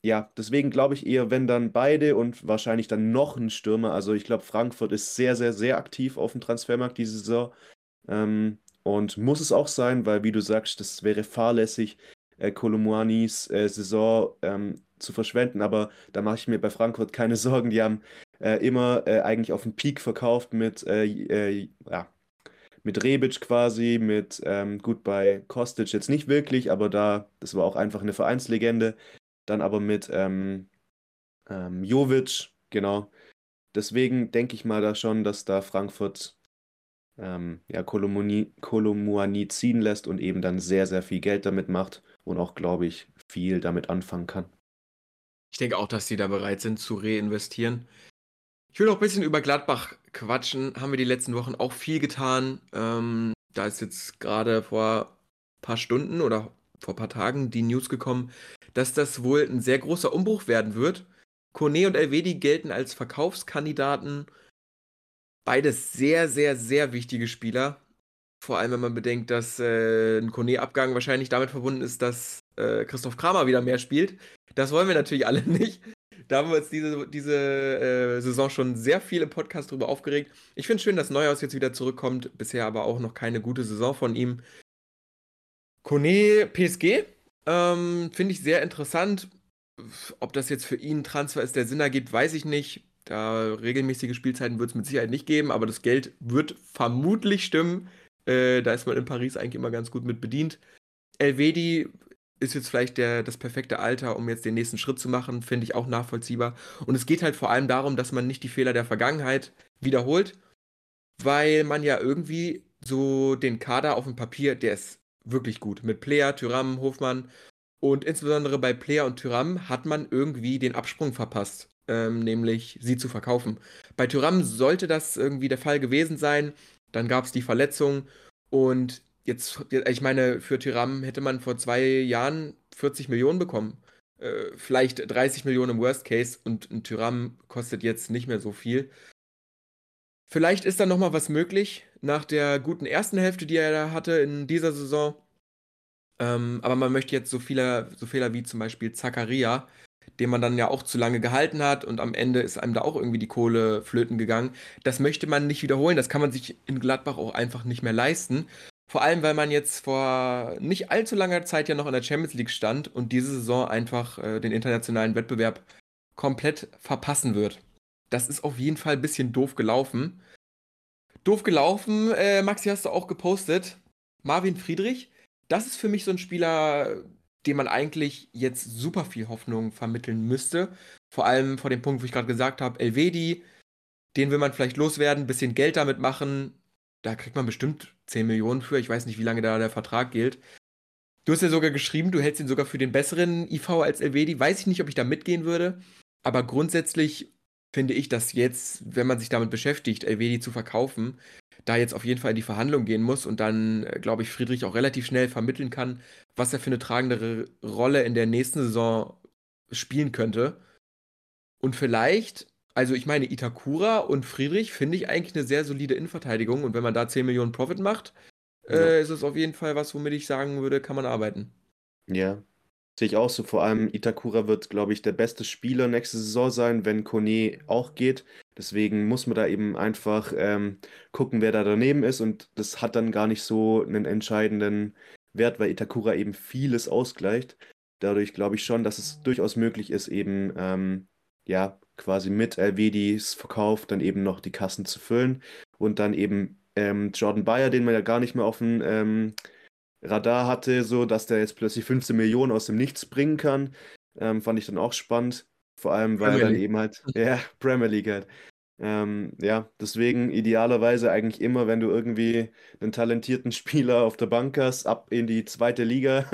Speaker 2: ja, deswegen glaube ich eher, wenn dann beide und wahrscheinlich dann noch ein Stürmer. Also ich glaube, Frankfurt ist sehr, sehr, sehr aktiv auf dem Transfermarkt diese Saison. Ähm, und muss es auch sein, weil, wie du sagst, das wäre fahrlässig, äh, äh, Saison ähm, zu verschwenden, aber da mache ich mir bei Frankfurt keine [laughs] Sorgen. Die haben äh, immer äh, eigentlich auf den Peak verkauft mit, äh, äh, ja, mit Rebic quasi, mit, ähm, gut, bei Kostic jetzt nicht wirklich, aber da, das war auch einfach eine Vereinslegende. Dann aber mit ähm, ähm, Jovic, genau. Deswegen denke ich mal da schon, dass da Frankfurt ähm, ja, Kolomuani ziehen lässt und eben dann sehr, sehr viel Geld damit macht und auch, glaube ich, viel damit anfangen kann.
Speaker 1: Ich denke auch, dass die da bereit sind zu reinvestieren. Ich will noch ein bisschen über Gladbach quatschen. Haben wir die letzten Wochen auch viel getan. Ähm, da ist jetzt gerade vor ein paar Stunden oder vor ein paar Tagen die News gekommen, dass das wohl ein sehr großer Umbruch werden wird. Kone und Elvedi gelten als Verkaufskandidaten. Beides sehr, sehr, sehr wichtige Spieler. Vor allem, wenn man bedenkt, dass äh, ein Kone-Abgang wahrscheinlich damit verbunden ist, dass äh, Christoph Kramer wieder mehr spielt. Das wollen wir natürlich alle [laughs] nicht. Da haben wir uns diese, diese äh, Saison schon sehr viel im Podcast drüber aufgeregt. Ich finde es schön, dass Neuhaus jetzt wieder zurückkommt. Bisher aber auch noch keine gute Saison von ihm. Kone PSG ähm, finde ich sehr interessant. Ob das jetzt für ihn Transfer ist, der Sinn ergibt, weiß ich nicht. Da regelmäßige Spielzeiten wird es mit Sicherheit nicht geben, aber das Geld wird vermutlich stimmen. Äh, da ist man in Paris eigentlich immer ganz gut mit bedient. Elvedi ist jetzt vielleicht der, das perfekte Alter, um jetzt den nächsten Schritt zu machen, finde ich auch nachvollziehbar. Und es geht halt vor allem darum, dass man nicht die Fehler der Vergangenheit wiederholt, weil man ja irgendwie so den Kader auf dem Papier, der ist wirklich gut. Mit Player, Tyram, Hofmann und insbesondere bei Player und Tyram hat man irgendwie den Absprung verpasst, ähm, nämlich sie zu verkaufen. Bei Tyram sollte das irgendwie der Fall gewesen sein. Dann gab es die Verletzung und jetzt, ich meine, für Tyram hätte man vor zwei Jahren 40 Millionen bekommen. Äh, vielleicht 30 Millionen im Worst Case und ein Tyram kostet jetzt nicht mehr so viel. Vielleicht ist da nochmal was möglich nach der guten ersten Hälfte, die er da hatte in dieser Saison. Ähm, aber man möchte jetzt so Fehler, so Fehler wie zum Beispiel Zakaria, den man dann ja auch zu lange gehalten hat und am Ende ist einem da auch irgendwie die Kohle flöten gegangen. Das möchte man nicht wiederholen. Das kann man sich in Gladbach auch einfach nicht mehr leisten. Vor allem, weil man jetzt vor nicht allzu langer Zeit ja noch in der Champions League stand und diese Saison einfach äh, den internationalen Wettbewerb komplett verpassen wird. Das ist auf jeden Fall ein bisschen doof gelaufen. Doof gelaufen, äh, Maxi, hast du auch gepostet. Marvin Friedrich, das ist für mich so ein Spieler, dem man eigentlich jetzt super viel Hoffnung vermitteln müsste. Vor allem vor dem Punkt, wo ich gerade gesagt habe, Elvedi, den will man vielleicht loswerden, bisschen Geld damit machen, da kriegt man bestimmt 10 Millionen für. Ich weiß nicht, wie lange da der Vertrag gilt. Du hast ja sogar geschrieben, du hältst ihn sogar für den besseren IV als Elvedi. Weiß ich nicht, ob ich da mitgehen würde. Aber grundsätzlich finde ich, dass jetzt, wenn man sich damit beschäftigt, Elvedi zu verkaufen, da jetzt auf jeden Fall in die Verhandlung gehen muss und dann, äh, glaube ich, Friedrich auch relativ schnell vermitteln kann, was er für eine tragendere Rolle in der nächsten Saison spielen könnte. Und vielleicht also ich meine, Itakura und Friedrich finde ich eigentlich eine sehr solide Innenverteidigung und wenn man da 10 Millionen Profit macht, ja. äh, ist es auf jeden Fall was, womit ich sagen würde, kann man arbeiten.
Speaker 2: Ja, sehe ich auch so. Vor allem Itakura wird, glaube ich, der beste Spieler nächste Saison sein, wenn Kone auch geht. Deswegen muss man da eben einfach ähm, gucken, wer da daneben ist und das hat dann gar nicht so einen entscheidenden Wert, weil Itakura eben vieles ausgleicht. Dadurch glaube ich schon, dass es durchaus möglich ist, eben ähm, ja, quasi mit LVDs Verkauf dann eben noch die Kassen zu füllen und dann eben ähm, Jordan Bayer, den man ja gar nicht mehr auf dem ähm, Radar hatte, so dass der jetzt plötzlich 15 Millionen aus dem Nichts bringen kann, ähm, fand ich dann auch spannend. Vor allem, weil er dann eben halt, ja, [laughs] Premier League halt. Ähm, ja, deswegen idealerweise eigentlich immer, wenn du irgendwie einen talentierten [laughs] Spieler auf der Bank hast, ab in die zweite Liga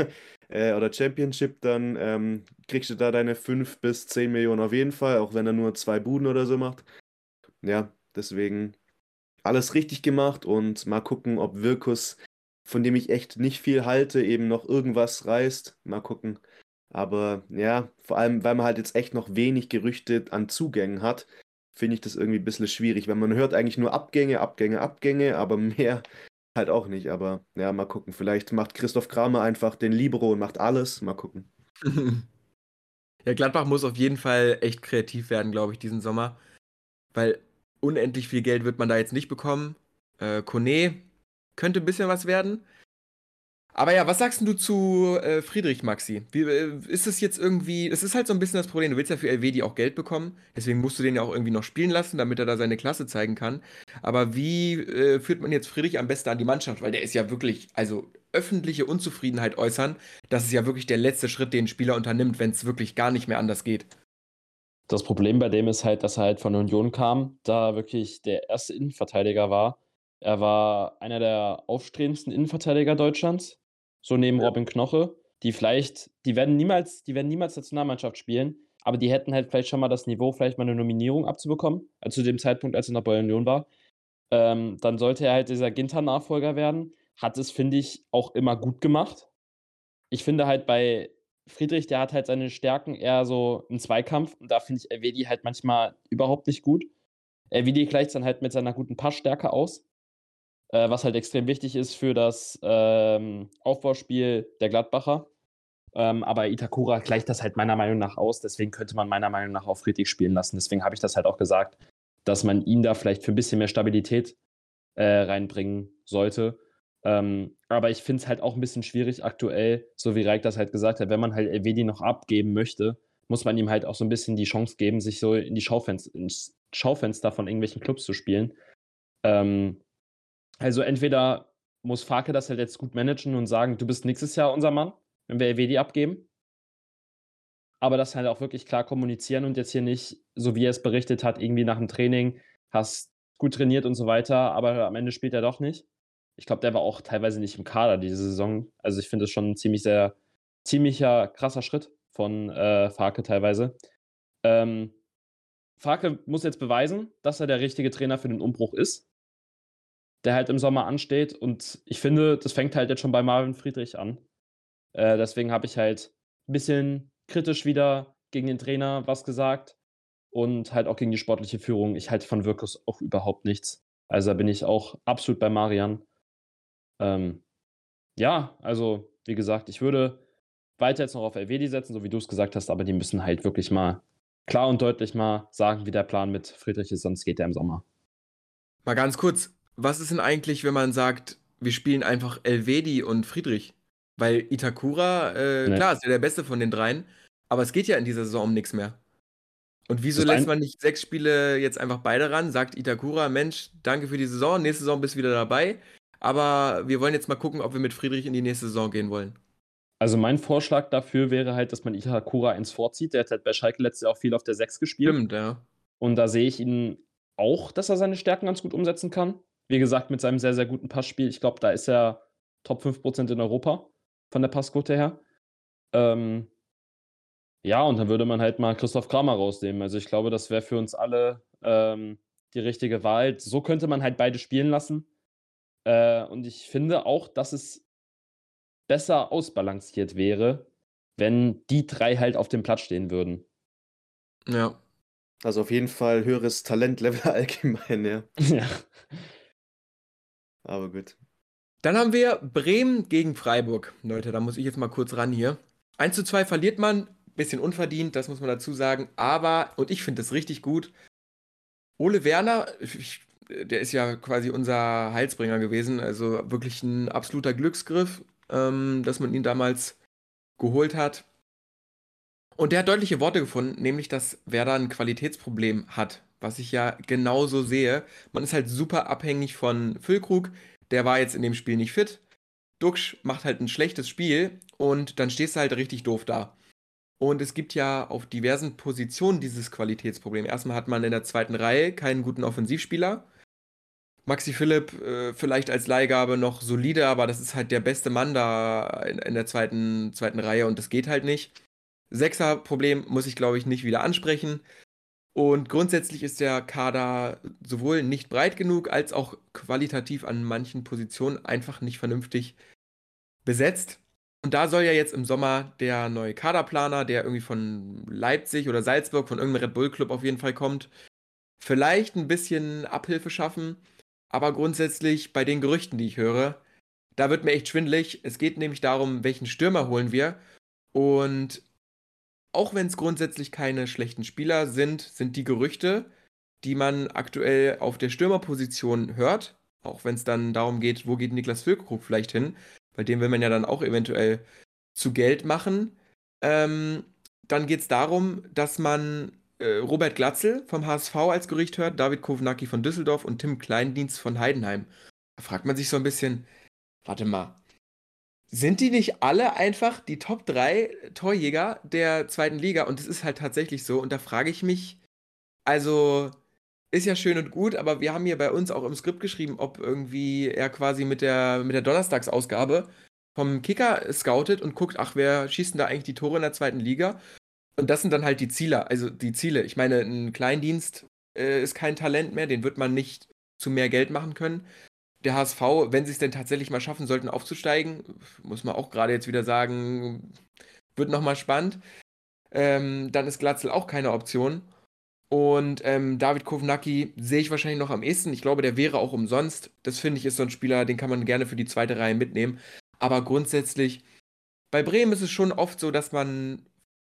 Speaker 2: äh, oder Championship, dann ähm, kriegst du da deine 5 bis 10 Millionen auf jeden Fall, auch wenn er nur zwei Buden oder so macht. Ja, deswegen alles richtig gemacht und mal gucken, ob Wirkus, von dem ich echt nicht viel halte, eben noch irgendwas reißt. Mal gucken. Aber ja, vor allem, weil man halt jetzt echt noch wenig Gerüchte an Zugängen hat, finde ich das irgendwie ein bisschen schwierig, weil man hört eigentlich nur Abgänge, Abgänge, Abgänge, aber [laughs] mehr Halt auch nicht, aber ja, mal gucken. Vielleicht macht Christoph Kramer einfach den Libero und macht alles. Mal gucken. [laughs]
Speaker 1: ja, Gladbach muss auf jeden Fall echt kreativ werden, glaube ich, diesen Sommer. Weil unendlich viel Geld wird man da jetzt nicht bekommen. Äh, Kone könnte ein bisschen was werden. Aber ja, was sagst du zu äh, Friedrich Maxi? Wie, äh, ist es jetzt irgendwie, es ist halt so ein bisschen das Problem, du willst ja für LWD auch Geld bekommen, deswegen musst du den ja auch irgendwie noch spielen lassen, damit er da seine Klasse zeigen kann. Aber wie äh, führt man jetzt Friedrich am besten an die Mannschaft? Weil der ist ja wirklich, also öffentliche Unzufriedenheit äußern, das ist ja wirklich der letzte Schritt, den ein Spieler unternimmt, wenn es wirklich gar nicht mehr anders geht.
Speaker 3: Das Problem bei dem ist halt, dass er halt von Union kam, da wirklich der erste Innenverteidiger war. Er war einer der aufstrebendsten Innenverteidiger Deutschlands so neben ja. Robin Knoche, die vielleicht, die werden niemals, die werden niemals Nationalmannschaft spielen, aber die hätten halt vielleicht schon mal das Niveau, vielleicht mal eine Nominierung abzubekommen, also zu dem Zeitpunkt, als er noch bei Union war. Ähm, dann sollte er halt dieser Ginter-Nachfolger werden. Hat es, finde ich, auch immer gut gemacht. Ich finde halt bei Friedrich, der hat halt seine Stärken eher so im Zweikampf und da finde ich Elvedi halt manchmal überhaupt nicht gut. Elvedi gleicht dann halt mit seiner guten Passstärke aus äh, was halt extrem wichtig ist für das ähm, Aufbauspiel der Gladbacher. Ähm, aber Itakura gleicht das halt meiner Meinung nach aus. Deswegen könnte man meiner Meinung nach auch Friedrich spielen lassen. Deswegen habe ich das halt auch gesagt, dass man ihn da vielleicht für ein bisschen mehr Stabilität äh, reinbringen sollte. Ähm, aber ich finde es halt auch ein bisschen schwierig aktuell, so wie Reik das halt gesagt hat, wenn man halt Elvedi noch abgeben möchte, muss man ihm halt auch so ein bisschen die Chance geben, sich so in die Schaufenster, ins Schaufenster von irgendwelchen Clubs zu spielen. Ähm, also entweder muss Farke das halt jetzt gut managen und sagen, du bist nächstes Jahr unser Mann, wenn wir LWD abgeben. Aber das halt auch wirklich klar kommunizieren und jetzt hier nicht, so wie er es berichtet hat, irgendwie nach dem Training, hast gut trainiert und so weiter, aber am Ende spielt er doch nicht. Ich glaube, der war auch teilweise nicht im Kader diese Saison. Also ich finde es schon ein ziemlich sehr, ziemlicher krasser Schritt von äh, Farke teilweise. Ähm, Farke muss jetzt beweisen, dass er der richtige Trainer für den Umbruch ist der halt im Sommer ansteht. Und ich finde, das fängt halt jetzt schon bei Marvin Friedrich an. Äh, deswegen habe ich halt ein bisschen kritisch wieder gegen den Trainer was gesagt und halt auch gegen die sportliche Führung. Ich halte von Wirkus auch überhaupt nichts. Also da bin ich auch absolut bei Marian. Ähm, ja, also wie gesagt, ich würde weiter jetzt noch auf LWD setzen, so wie du es gesagt hast, aber die müssen halt wirklich mal klar und deutlich mal sagen, wie der Plan mit Friedrich ist, sonst geht der im Sommer.
Speaker 1: Mal ganz kurz, was ist denn eigentlich, wenn man sagt, wir spielen einfach Elvedi und Friedrich? Weil Itakura, äh, nee. klar, ist ja der Beste von den dreien, aber es geht ja in dieser Saison um nichts mehr. Und wieso lässt man nicht sechs Spiele jetzt einfach beide ran? Sagt Itakura, Mensch, danke für die Saison, nächste Saison bist du wieder dabei. Aber wir wollen jetzt mal gucken, ob wir mit Friedrich in die nächste Saison gehen wollen.
Speaker 3: Also mein Vorschlag dafür wäre halt, dass man Itakura ins vorzieht. Der hat halt bei Schalke letztes Jahr auch viel auf der 6 gespielt. Stimmt, ja. Und da sehe ich ihn auch, dass er seine Stärken ganz gut umsetzen kann. Wie gesagt, mit seinem sehr, sehr guten Passspiel. Ich glaube, da ist er Top 5% in Europa von der Passquote her. Ähm, ja, und dann würde man halt mal Christoph Kramer rausnehmen. Also ich glaube, das wäre für uns alle ähm, die richtige Wahl. So könnte man halt beide spielen lassen. Äh, und ich finde auch, dass es besser ausbalanciert wäre, wenn die drei halt auf dem Platz stehen würden.
Speaker 2: Ja. Also auf jeden Fall höheres Talentlevel [laughs] allgemein, ja. ja. Aber gut.
Speaker 1: Dann haben wir Bremen gegen Freiburg. Leute, da muss ich jetzt mal kurz ran hier. 1 zu 2 verliert man, bisschen unverdient, das muss man dazu sagen. Aber, und ich finde das richtig gut, Ole Werner, ich, der ist ja quasi unser Heilsbringer gewesen, also wirklich ein absoluter Glücksgriff, ähm, dass man ihn damals geholt hat. Und der hat deutliche Worte gefunden, nämlich, dass Werder ein Qualitätsproblem hat was ich ja genauso sehe. Man ist halt super abhängig von Füllkrug. Der war jetzt in dem Spiel nicht fit. Duxch macht halt ein schlechtes Spiel und dann stehst du halt richtig doof da. Und es gibt ja auf diversen Positionen dieses Qualitätsproblem. Erstmal hat man in der zweiten Reihe keinen guten Offensivspieler. Maxi Philipp äh, vielleicht als Leihgabe noch solide, aber das ist halt der beste Mann da in, in der zweiten, zweiten Reihe und das geht halt nicht. Sechser-Problem muss ich, glaube ich, nicht wieder ansprechen. Und grundsätzlich ist der Kader sowohl nicht breit genug als auch qualitativ an manchen Positionen einfach nicht vernünftig besetzt. Und da soll ja jetzt im Sommer der neue Kaderplaner, der irgendwie von Leipzig oder Salzburg, von irgendeinem Red Bull Club auf jeden Fall kommt, vielleicht ein bisschen Abhilfe schaffen. Aber grundsätzlich bei den Gerüchten, die ich höre, da wird mir echt schwindlig. Es geht nämlich darum, welchen Stürmer holen wir. Und auch wenn es grundsätzlich keine schlechten Spieler sind, sind die Gerüchte, die man aktuell auf der Stürmerposition hört, auch wenn es dann darum geht, wo geht Niklas Füllkrug vielleicht hin, weil den will man ja dann auch eventuell zu Geld machen. Ähm, dann geht es darum, dass man äh, Robert Glatzel vom HSV als Gerücht hört, David Kovnacki von Düsseldorf und Tim Kleindienst von Heidenheim. Da fragt man sich so ein bisschen, warte mal, sind die nicht alle einfach die Top 3 Torjäger der zweiten Liga? Und das ist halt tatsächlich so. Und da frage ich mich, also ist ja schön und gut, aber wir haben hier bei uns auch im Skript geschrieben, ob irgendwie er quasi mit der, mit der Donnerstagsausgabe vom Kicker scoutet und guckt, ach, wer schießt denn da eigentlich die Tore in der zweiten Liga? Und das sind dann halt die Ziele, also die Ziele. Ich meine, ein Kleindienst äh, ist kein Talent mehr, den wird man nicht zu mehr Geld machen können. Der HSV, wenn sie es denn tatsächlich mal schaffen sollten, aufzusteigen, muss man auch gerade jetzt wieder sagen, wird nochmal spannend. Ähm, dann ist Glatzel auch keine Option. Und ähm, David Kovnacki sehe ich wahrscheinlich noch am ehesten. Ich glaube, der wäre auch umsonst. Das finde ich ist so ein Spieler, den kann man gerne für die zweite Reihe mitnehmen. Aber grundsätzlich, bei Bremen ist es schon oft so, dass man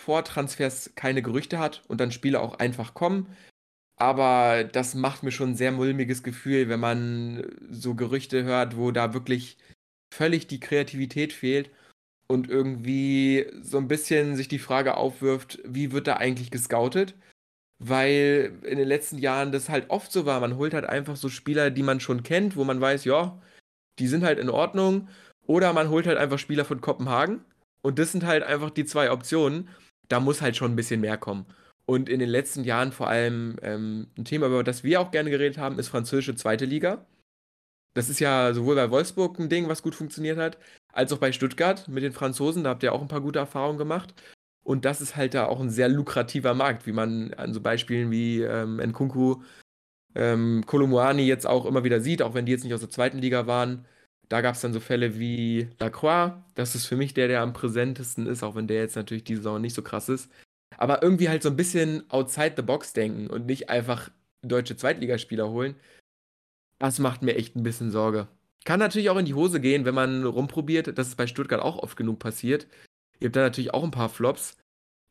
Speaker 1: vor Transfers keine Gerüchte hat und dann Spieler auch einfach kommen. Aber das macht mir schon ein sehr mulmiges Gefühl, wenn man so Gerüchte hört, wo da wirklich völlig die Kreativität fehlt und irgendwie so ein bisschen sich die Frage aufwirft, wie wird da eigentlich gescoutet? Weil in den letzten Jahren das halt oft so war. Man holt halt einfach so Spieler, die man schon kennt, wo man weiß, ja, die sind halt in Ordnung. Oder man holt halt einfach Spieler von Kopenhagen. Und das sind halt einfach die zwei Optionen. Da muss halt schon ein bisschen mehr kommen. Und in den letzten Jahren vor allem ähm, ein Thema, über das wir auch gerne geredet haben, ist französische zweite Liga. Das ist ja sowohl bei Wolfsburg ein Ding, was gut funktioniert hat, als auch bei Stuttgart mit den Franzosen. Da habt ihr auch ein paar gute Erfahrungen gemacht. Und das ist halt da auch ein sehr lukrativer Markt, wie man an so Beispielen wie ähm, Nkunku, ähm, Kolumuani jetzt auch immer wieder sieht, auch wenn die jetzt nicht aus der zweiten Liga waren. Da gab es dann so Fälle wie Lacroix. Das ist für mich der, der am präsentesten ist, auch wenn der jetzt natürlich die Saison nicht so krass ist aber irgendwie halt so ein bisschen outside the box denken und nicht einfach deutsche Zweitligaspieler holen. Das macht mir echt ein bisschen Sorge. Kann natürlich auch in die Hose gehen, wenn man rumprobiert. Das ist bei Stuttgart auch oft genug passiert. Ihr habt da natürlich auch ein paar Flops.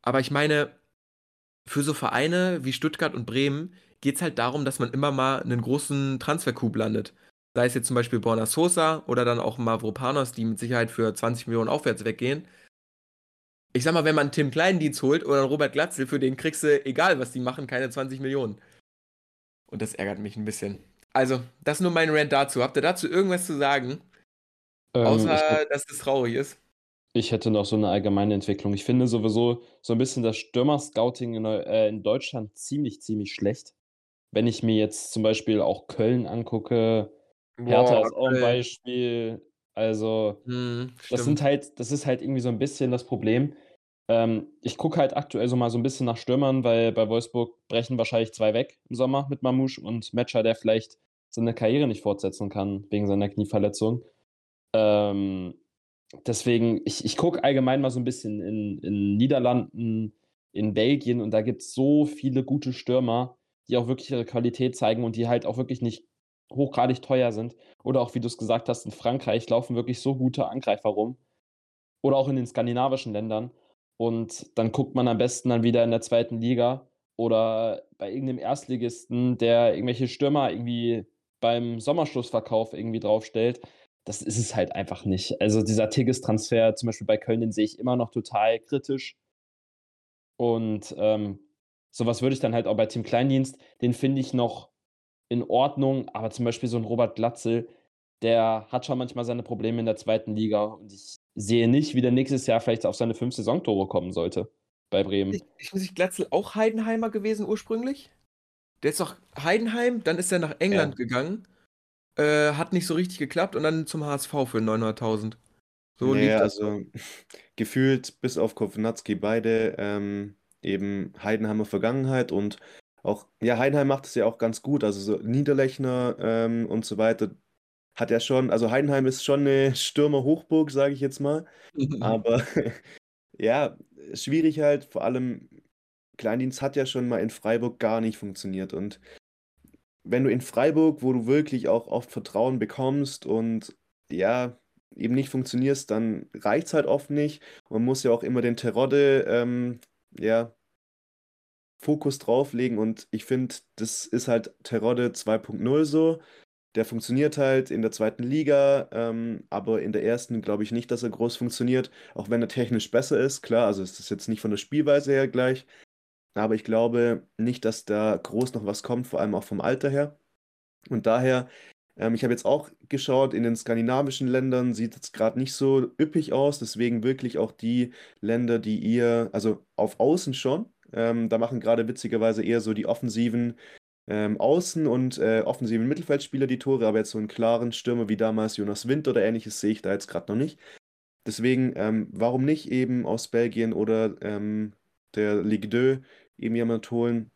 Speaker 1: Aber ich meine, für so Vereine wie Stuttgart und Bremen geht es halt darum, dass man immer mal einen großen Transfercoup landet. Sei es jetzt zum Beispiel Borna Sosa oder dann auch Mavropanos, die mit Sicherheit für 20 Millionen aufwärts weggehen ich sag mal, wenn man Tim Kleindienst holt oder Robert Glatzel, für den kriegst du, egal was die machen, keine 20 Millionen. Und das ärgert mich ein bisschen. Also, das ist nur mein Rant dazu. Habt ihr dazu irgendwas zu sagen? Ähm, Außer, ich, dass es traurig ist.
Speaker 3: Ich hätte noch so eine allgemeine Entwicklung. Ich finde sowieso so ein bisschen das Stürmer-Scouting in, äh, in Deutschland ziemlich, ziemlich schlecht. Wenn ich mir jetzt zum Beispiel auch Köln angucke, Boah, Hertha ist auch ein Beispiel. Also, hm, das sind halt, das ist halt irgendwie so ein bisschen das Problem. Ähm, ich gucke halt aktuell so mal so ein bisschen nach Stürmern, weil bei Wolfsburg brechen wahrscheinlich zwei weg im Sommer mit Mamouche und Metscher, der vielleicht seine Karriere nicht fortsetzen kann wegen seiner Knieverletzung. Ähm, deswegen, ich, ich gucke allgemein mal so ein bisschen in, in Niederlanden, in Belgien und da gibt es so viele gute Stürmer, die auch wirklich ihre Qualität zeigen und die halt auch wirklich nicht hochgradig teuer sind. Oder auch, wie du es gesagt hast, in Frankreich laufen wirklich so gute Angreifer rum. Oder auch in den skandinavischen Ländern. Und dann guckt man am besten dann wieder in der zweiten Liga oder bei irgendeinem Erstligisten, der irgendwelche Stürmer irgendwie beim Sommerschlussverkauf irgendwie draufstellt. Das ist es halt einfach nicht. Also dieser Tigges-Transfer zum Beispiel bei Köln, den sehe ich immer noch total kritisch. Und ähm, sowas würde ich dann halt auch bei Team Kleindienst, den finde ich noch in Ordnung, aber zum Beispiel so ein Robert Glatzel, der hat schon manchmal seine Probleme in der zweiten Liga und ich sehe nicht, wie der nächstes Jahr vielleicht auf seine fünf Saisontore kommen sollte bei Bremen.
Speaker 1: Ich, ich muss nicht Glatzel auch Heidenheimer gewesen ursprünglich? Der ist doch Heidenheim, dann ist er nach England ja. gegangen, äh, hat nicht so richtig geklappt und dann zum HSV für 900.000.
Speaker 2: So nee, also [laughs] gefühlt bis auf Kovnatski beide ähm, eben Heidenheimer Vergangenheit und auch, ja, Heidenheim macht es ja auch ganz gut, also so Niederlechner ähm, und so weiter, hat er schon, also Heidenheim ist schon eine Stürmer-Hochburg, sage ich jetzt mal. [laughs] Aber [laughs] ja, schwierig halt, vor allem Kleindienst hat ja schon mal in Freiburg gar nicht funktioniert. Und wenn du in Freiburg, wo du wirklich auch oft Vertrauen bekommst und ja, eben nicht funktionierst, dann reicht es halt oft nicht. Man muss ja auch immer den Terodde, ähm, ja, Fokus drauflegen und ich finde, das ist halt Terodde 2.0 so der funktioniert halt in der zweiten Liga, ähm, aber in der ersten glaube ich nicht, dass er groß funktioniert, auch wenn er technisch besser ist. Klar, also ist das jetzt nicht von der Spielweise her gleich, aber ich glaube nicht, dass da groß noch was kommt, vor allem auch vom Alter her. Und daher, ähm, ich habe jetzt auch geschaut, in den skandinavischen Ländern sieht es gerade nicht so üppig aus, deswegen wirklich auch die Länder, die ihr, also auf Außen schon, ähm, da machen gerade witzigerweise eher so die offensiven ähm, Außen- und äh, offensiven Mittelfeldspieler die Tore, aber jetzt so einen klaren Stürmer wie damals Jonas Wind oder ähnliches sehe ich da jetzt gerade noch nicht. Deswegen, ähm, warum nicht eben aus Belgien oder ähm, der Ligue 2 eben jemand holen?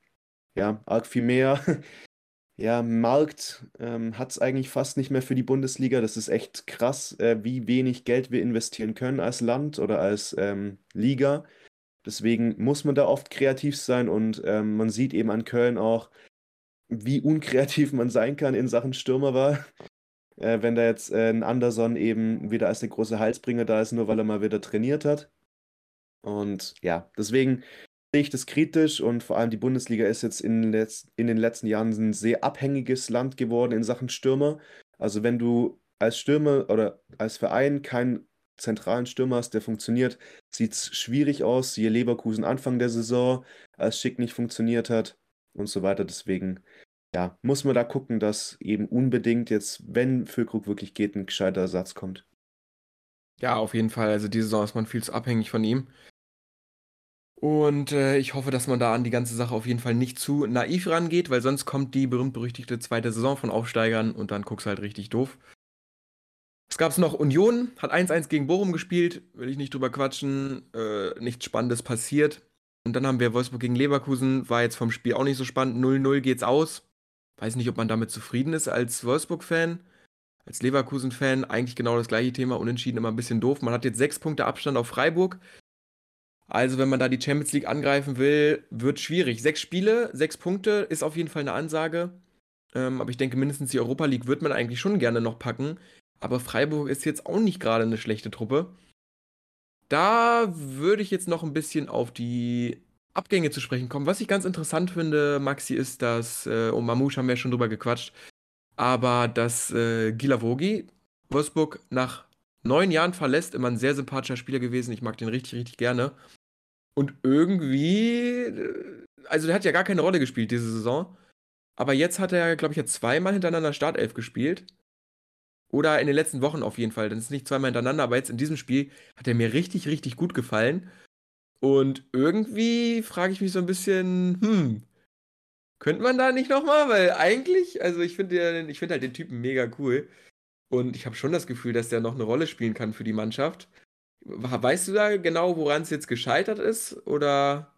Speaker 2: Ja, arg viel mehr. [laughs] ja, Markt ähm, hat es eigentlich fast nicht mehr für die Bundesliga. Das ist echt krass, äh, wie wenig Geld wir investieren können als Land oder als ähm, Liga. Deswegen muss man da oft kreativ sein und ähm, man sieht eben an Köln auch, wie unkreativ man sein kann in Sachen Stürmer war. Äh, wenn da jetzt äh, ein Anderson eben wieder als der große Halsbringer da ist, nur weil er mal wieder trainiert hat. Und ja, deswegen sehe ich das kritisch und vor allem die Bundesliga ist jetzt in, letz in den letzten Jahren ein sehr abhängiges Land geworden in Sachen Stürmer. Also wenn du als Stürmer oder als Verein keinen zentralen Stürmer der funktioniert, sieht es schwierig aus. Siehe Leverkusen Anfang der Saison, als Schick nicht funktioniert hat und so weiter. Deswegen, ja, muss man da gucken, dass eben unbedingt jetzt, wenn Füllkrug wirklich geht, ein gescheiter Ersatz kommt.
Speaker 1: Ja, auf jeden Fall. Also diese Saison ist man viel zu abhängig von ihm. Und äh, ich hoffe, dass man da an die ganze Sache auf jeden Fall nicht zu naiv rangeht, weil sonst kommt die berühmt-berüchtigte zweite Saison von Aufsteigern und dann guckst halt richtig doof. Es gab noch Union, hat 1-1 gegen Bochum gespielt, will ich nicht drüber quatschen, äh, nichts Spannendes passiert. Und dann haben wir Wolfsburg gegen Leverkusen, war jetzt vom Spiel auch nicht so spannend, 0-0 geht's aus. Weiß nicht, ob man damit zufrieden ist als Wolfsburg-Fan. Als Leverkusen-Fan eigentlich genau das gleiche Thema, unentschieden immer ein bisschen doof. Man hat jetzt sechs Punkte Abstand auf Freiburg. Also, wenn man da die Champions League angreifen will, wird schwierig. Sechs Spiele, sechs Punkte ist auf jeden Fall eine Ansage. Ähm, aber ich denke, mindestens die Europa League wird man eigentlich schon gerne noch packen. Aber Freiburg ist jetzt auch nicht gerade eine schlechte Truppe. Da würde ich jetzt noch ein bisschen auf die Abgänge zu sprechen kommen. Was ich ganz interessant finde, Maxi, ist, dass, äh, um Mamouche haben wir ja schon drüber gequatscht, aber dass äh, Gilavogi Wolfsburg nach neun Jahren verlässt, immer ein sehr sympathischer Spieler gewesen. Ich mag den richtig, richtig gerne. Und irgendwie, äh, also der hat ja gar keine Rolle gespielt diese Saison. Aber jetzt hat er, glaube ich, ja zweimal hintereinander Startelf gespielt. Oder in den letzten Wochen auf jeden Fall. Das ist nicht zweimal hintereinander, aber jetzt in diesem Spiel hat er mir richtig, richtig gut gefallen. Und irgendwie frage ich mich so ein bisschen, hm, könnte man da nicht nochmal? Weil eigentlich, also ich finde find halt den Typen mega cool. Und ich habe schon das Gefühl, dass der noch eine Rolle spielen kann für die Mannschaft. Weißt du da genau, woran es jetzt gescheitert ist? Oder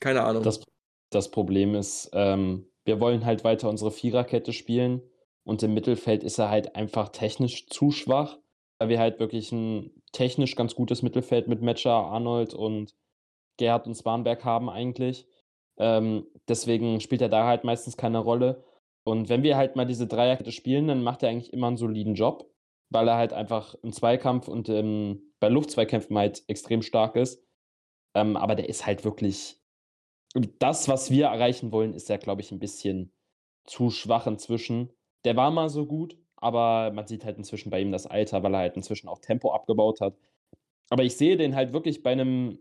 Speaker 1: keine Ahnung.
Speaker 3: Das, das Problem ist, ähm, wir wollen halt weiter unsere Viererkette spielen und im Mittelfeld ist er halt einfach technisch zu schwach, weil wir halt wirklich ein technisch ganz gutes Mittelfeld mit Metscher, Arnold und Gerhard und Swanberg haben eigentlich. Ähm, deswegen spielt er da halt meistens keine Rolle. Und wenn wir halt mal diese Dreierkette spielen, dann macht er eigentlich immer einen soliden Job, weil er halt einfach im Zweikampf und ähm, bei Luftzweikämpfen halt extrem stark ist. Ähm, aber der ist halt wirklich. Das, was wir erreichen wollen, ist ja, glaube ich, ein bisschen zu schwach inzwischen. Der war mal so gut, aber man sieht halt inzwischen bei ihm das Alter, weil er halt inzwischen auch Tempo abgebaut hat. Aber ich sehe den halt wirklich bei einem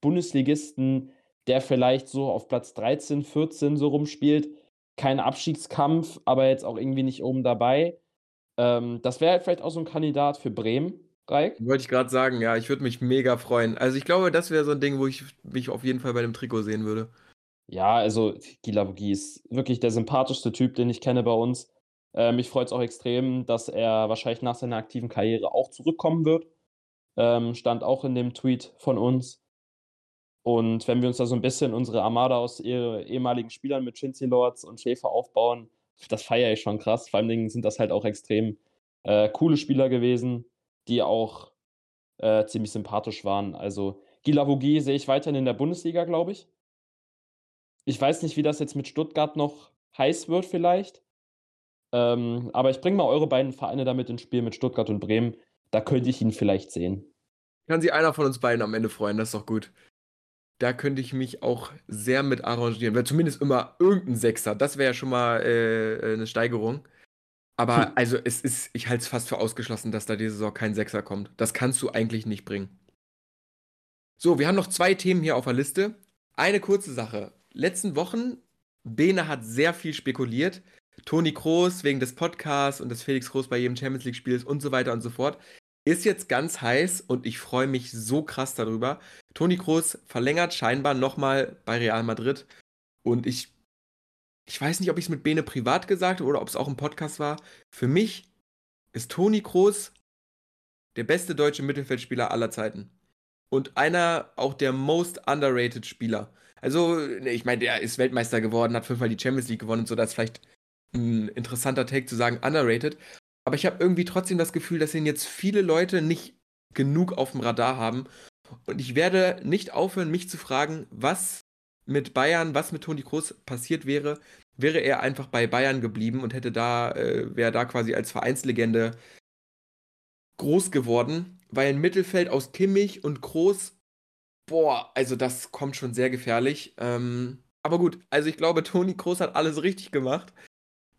Speaker 3: Bundesligisten, der vielleicht so auf Platz 13, 14 so rumspielt. Kein Abstiegskampf, aber jetzt auch irgendwie nicht oben dabei. Ähm, das wäre halt vielleicht auch so ein Kandidat für Bremen, Reik.
Speaker 1: Wollte ich gerade sagen, ja, ich würde mich mega freuen. Also ich glaube, das wäre so ein Ding, wo ich mich auf jeden Fall bei dem Trikot sehen würde.
Speaker 3: Ja, also Gilavogi ist wirklich der sympathischste Typ, den ich kenne bei uns. Äh, mich freut es auch extrem, dass er wahrscheinlich nach seiner aktiven Karriere auch zurückkommen wird. Ähm, stand auch in dem Tweet von uns. Und wenn wir uns da so ein bisschen unsere Armada aus eh ehemaligen Spielern mit Chinzy Lords und Schäfer aufbauen, das feiere ich schon krass. Vor allen Dingen sind das halt auch extrem äh, coole Spieler gewesen, die auch äh, ziemlich sympathisch waren. Also Gilavogi sehe ich weiterhin in der Bundesliga, glaube ich. Ich weiß nicht, wie das jetzt mit Stuttgart noch heiß wird, vielleicht. Ähm, aber ich bringe mal eure beiden Vereine damit ins Spiel mit Stuttgart und Bremen. Da könnte ich ihn vielleicht sehen.
Speaker 1: Kann sich einer von uns beiden am Ende freuen, das ist doch gut. da könnte ich mich auch sehr mit arrangieren. Weil zumindest immer irgendein Sechser. Das wäre ja schon mal äh, eine Steigerung. Aber hm. also es ist, ich halte es fast für ausgeschlossen, dass da diese Saison kein Sechser kommt. Das kannst du eigentlich nicht bringen. So, wir haben noch zwei Themen hier auf der Liste. Eine kurze Sache. Letzten Wochen, Bene hat sehr viel spekuliert. Toni Kroos wegen des Podcasts und des Felix Kroos bei jedem Champions League-Spiels und so weiter und so fort. Ist jetzt ganz heiß und ich freue mich so krass darüber. Toni Kroos verlängert scheinbar nochmal bei Real Madrid. Und ich, ich weiß nicht, ob ich es mit Bene privat gesagt habe oder ob es auch im Podcast war. Für mich ist Toni Kroos der beste deutsche Mittelfeldspieler aller Zeiten. Und einer auch der most underrated Spieler. Also, ich meine, der ist Weltmeister geworden, hat fünfmal die Champions League gewonnen und so. Das ist vielleicht ein interessanter Take zu sagen, underrated. Aber ich habe irgendwie trotzdem das Gefühl, dass ihn jetzt viele Leute nicht genug auf dem Radar haben. Und ich werde nicht aufhören, mich zu fragen, was mit Bayern, was mit Toni Kroos passiert wäre, wäre er einfach bei Bayern geblieben und hätte da, äh, wäre da quasi als Vereinslegende groß geworden, weil ein Mittelfeld aus Kimmich und Kroos, boah, also das kommt schon sehr gefährlich. Ähm, aber gut, also ich glaube, Toni Kroos hat alles richtig gemacht.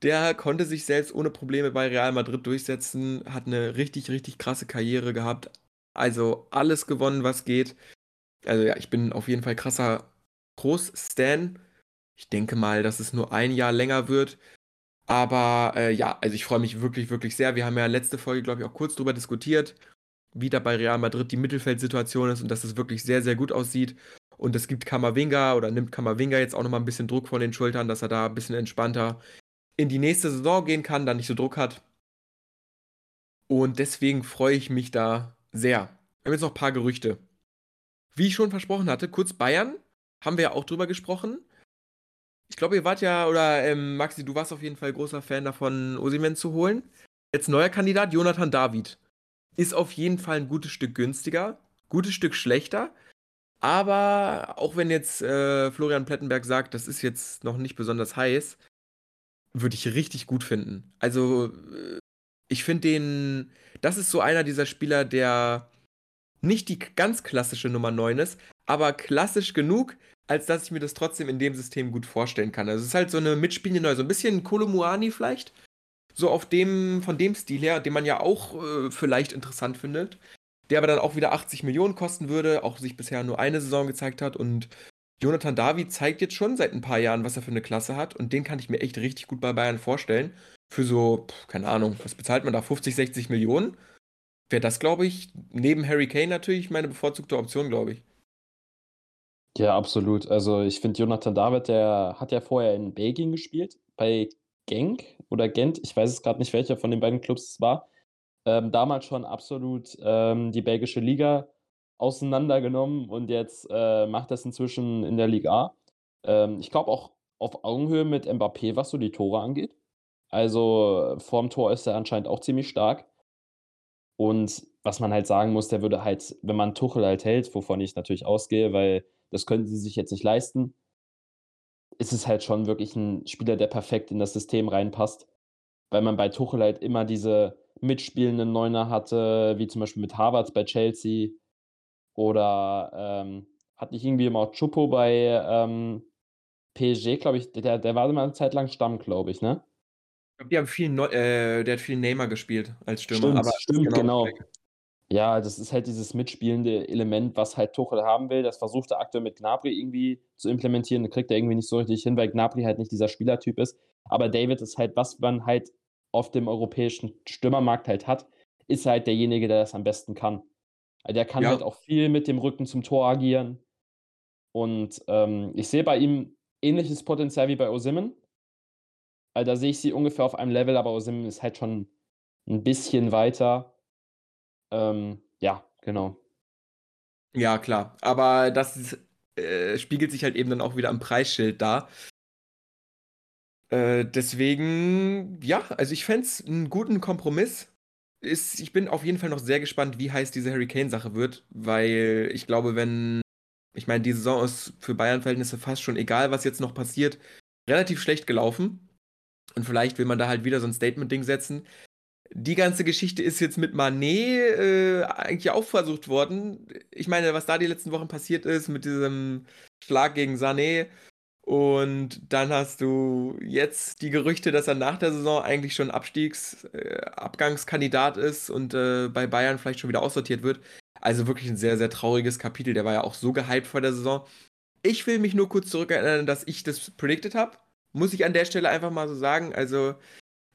Speaker 1: Der konnte sich selbst ohne Probleme bei Real Madrid durchsetzen, hat eine richtig, richtig krasse Karriere gehabt. Also alles gewonnen, was geht. Also ja, ich bin auf jeden Fall krasser Groß-Stan. Ich denke mal, dass es nur ein Jahr länger wird. Aber äh, ja, also ich freue mich wirklich, wirklich sehr. Wir haben ja letzte Folge, glaube ich, auch kurz darüber diskutiert, wie da bei Real Madrid die Mittelfeldsituation ist und dass es wirklich sehr, sehr gut aussieht. Und es gibt Kamavinga oder nimmt Kamavinga jetzt auch nochmal ein bisschen Druck von den Schultern, dass er da ein bisschen entspannter in die nächste Saison gehen kann, dann nicht so Druck hat. Und deswegen freue ich mich da sehr. Wir haben jetzt noch ein paar Gerüchte. Wie ich schon versprochen hatte, kurz Bayern, haben wir ja auch drüber gesprochen. Ich glaube, ihr wart ja, oder ähm, Maxi, du warst auf jeden Fall großer Fan davon, Osimen zu holen. Jetzt neuer Kandidat, Jonathan David. Ist auf jeden Fall ein gutes Stück günstiger, gutes Stück schlechter. Aber auch wenn jetzt äh, Florian Plettenberg sagt, das ist jetzt noch nicht besonders heiß, würde ich richtig gut finden. Also, äh, ich finde den, das ist so einer dieser Spieler, der nicht die ganz klassische Nummer 9 ist, aber klassisch genug, als dass ich mir das trotzdem in dem System gut vorstellen kann. Also es ist halt so eine mitspielende Neue, so ein bisschen Kolomuani vielleicht. So auf dem, von dem Stil her, den man ja auch äh, vielleicht interessant findet. Der aber dann auch wieder 80 Millionen kosten würde, auch sich bisher nur eine Saison gezeigt hat und Jonathan David zeigt jetzt schon seit ein paar Jahren, was er für eine Klasse hat und den kann ich mir echt richtig gut bei Bayern vorstellen. Für so, keine Ahnung, was bezahlt man da? 50, 60 Millionen? Wäre das, glaube ich, neben Harry Kane natürlich meine bevorzugte Option, glaube ich.
Speaker 3: Ja, absolut. Also ich finde, Jonathan David, der hat ja vorher in Belgien gespielt, bei Genk oder Gent, ich weiß es gerade nicht, welcher von den beiden Clubs es war. Ähm, damals schon absolut ähm, die belgische Liga auseinandergenommen und jetzt äh, macht das inzwischen in der Liga A. Ähm, ich glaube auch auf Augenhöhe mit Mbappé, was so die Tore angeht. Also vorm Tor ist er anscheinend auch ziemlich stark. Und was man halt sagen muss, der würde halt, wenn man Tuchel halt hält, wovon ich natürlich ausgehe, weil das können sie sich jetzt nicht leisten, ist es halt schon wirklich ein Spieler, der perfekt in das System reinpasst. Weil man bei Tuchel halt immer diese mitspielenden Neuner hatte, wie zum Beispiel mit Harvards bei Chelsea oder ähm, hat nicht irgendwie mal Chupo bei ähm, PSG, glaube ich, der, der war mal eine Zeit lang Stamm, glaube ich, ne?
Speaker 1: Ich glaube, die haben viel, Neu äh, der hat viel Neymar gespielt als Stürmer.
Speaker 3: Stimmt,
Speaker 1: aber
Speaker 3: stimmt genau. genau. Ja, das ist halt dieses mitspielende Element, was halt Tuchel haben will. Das versucht er aktuell mit Gnabry irgendwie zu implementieren. Das kriegt er irgendwie nicht so richtig hin, weil Gnabry halt nicht dieser Spielertyp ist. Aber David ist halt, was man halt auf dem europäischen Stürmermarkt halt hat, ist halt derjenige, der das am besten kann. Der kann ja. halt auch viel mit dem Rücken zum Tor agieren. Und ähm, ich sehe bei ihm ähnliches Potenzial wie bei Osimhen. Also da sehe ich sie ungefähr auf einem Level, aber Osimhen ist halt schon ein bisschen weiter. Ähm, ja, genau.
Speaker 1: Ja, klar. Aber das ist, äh, spiegelt sich halt eben dann auch wieder am Preisschild da. Äh, deswegen, ja, also ich fände es einen guten Kompromiss ist, ich bin auf jeden Fall noch sehr gespannt, wie heiß diese Harry Kane-Sache wird, weil ich glaube, wenn, ich meine, die Saison ist für Bayern-Verhältnisse fast schon egal, was jetzt noch passiert, relativ schlecht gelaufen. Und vielleicht will man da halt wieder so ein Statement-Ding setzen. Die ganze Geschichte ist jetzt mit Manet äh, eigentlich auch versucht worden. Ich meine, was da die letzten Wochen passiert ist mit diesem Schlag gegen Sané. Und dann hast du jetzt die Gerüchte, dass er nach der Saison eigentlich schon Abstiegs, äh, Abgangskandidat ist und äh, bei Bayern vielleicht schon wieder aussortiert wird. Also wirklich ein sehr, sehr trauriges Kapitel. Der war ja auch so gehypt vor der Saison. Ich will mich nur kurz zurückerinnern, dass ich das predicted habe. Muss ich an der Stelle einfach mal so sagen. Also,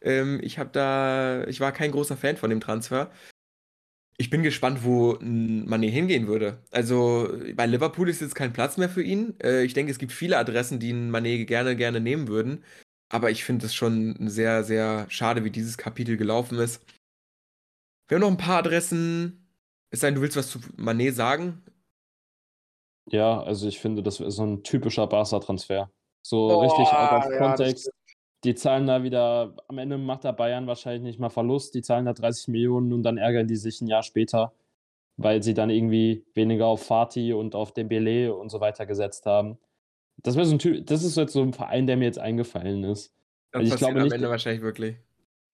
Speaker 1: ähm, ich habe da, ich war kein großer Fan von dem Transfer. Ich bin gespannt, wo Mané hingehen würde. Also bei Liverpool ist jetzt kein Platz mehr für ihn. Äh, ich denke, es gibt viele Adressen, die Mané gerne, gerne nehmen würden. Aber ich finde es schon sehr, sehr schade, wie dieses Kapitel gelaufen ist. Wir haben noch ein paar Adressen. Es sei denn, du willst was zu Mané sagen?
Speaker 3: Ja, also ich finde, das ist so ein typischer Barca-Transfer. So oh, richtig out of ja, Kontext. Die zahlen da wieder, am Ende macht der Bayern wahrscheinlich nicht mal Verlust, die zahlen da 30 Millionen und dann ärgern die sich ein Jahr später, weil sie dann irgendwie weniger auf Fatih und auf Dembele und so weiter gesetzt haben. Das, so ein Typ, das ist jetzt so ein Verein, der mir jetzt eingefallen ist.
Speaker 1: Das ich glaube nicht, am Ende wahrscheinlich wirklich.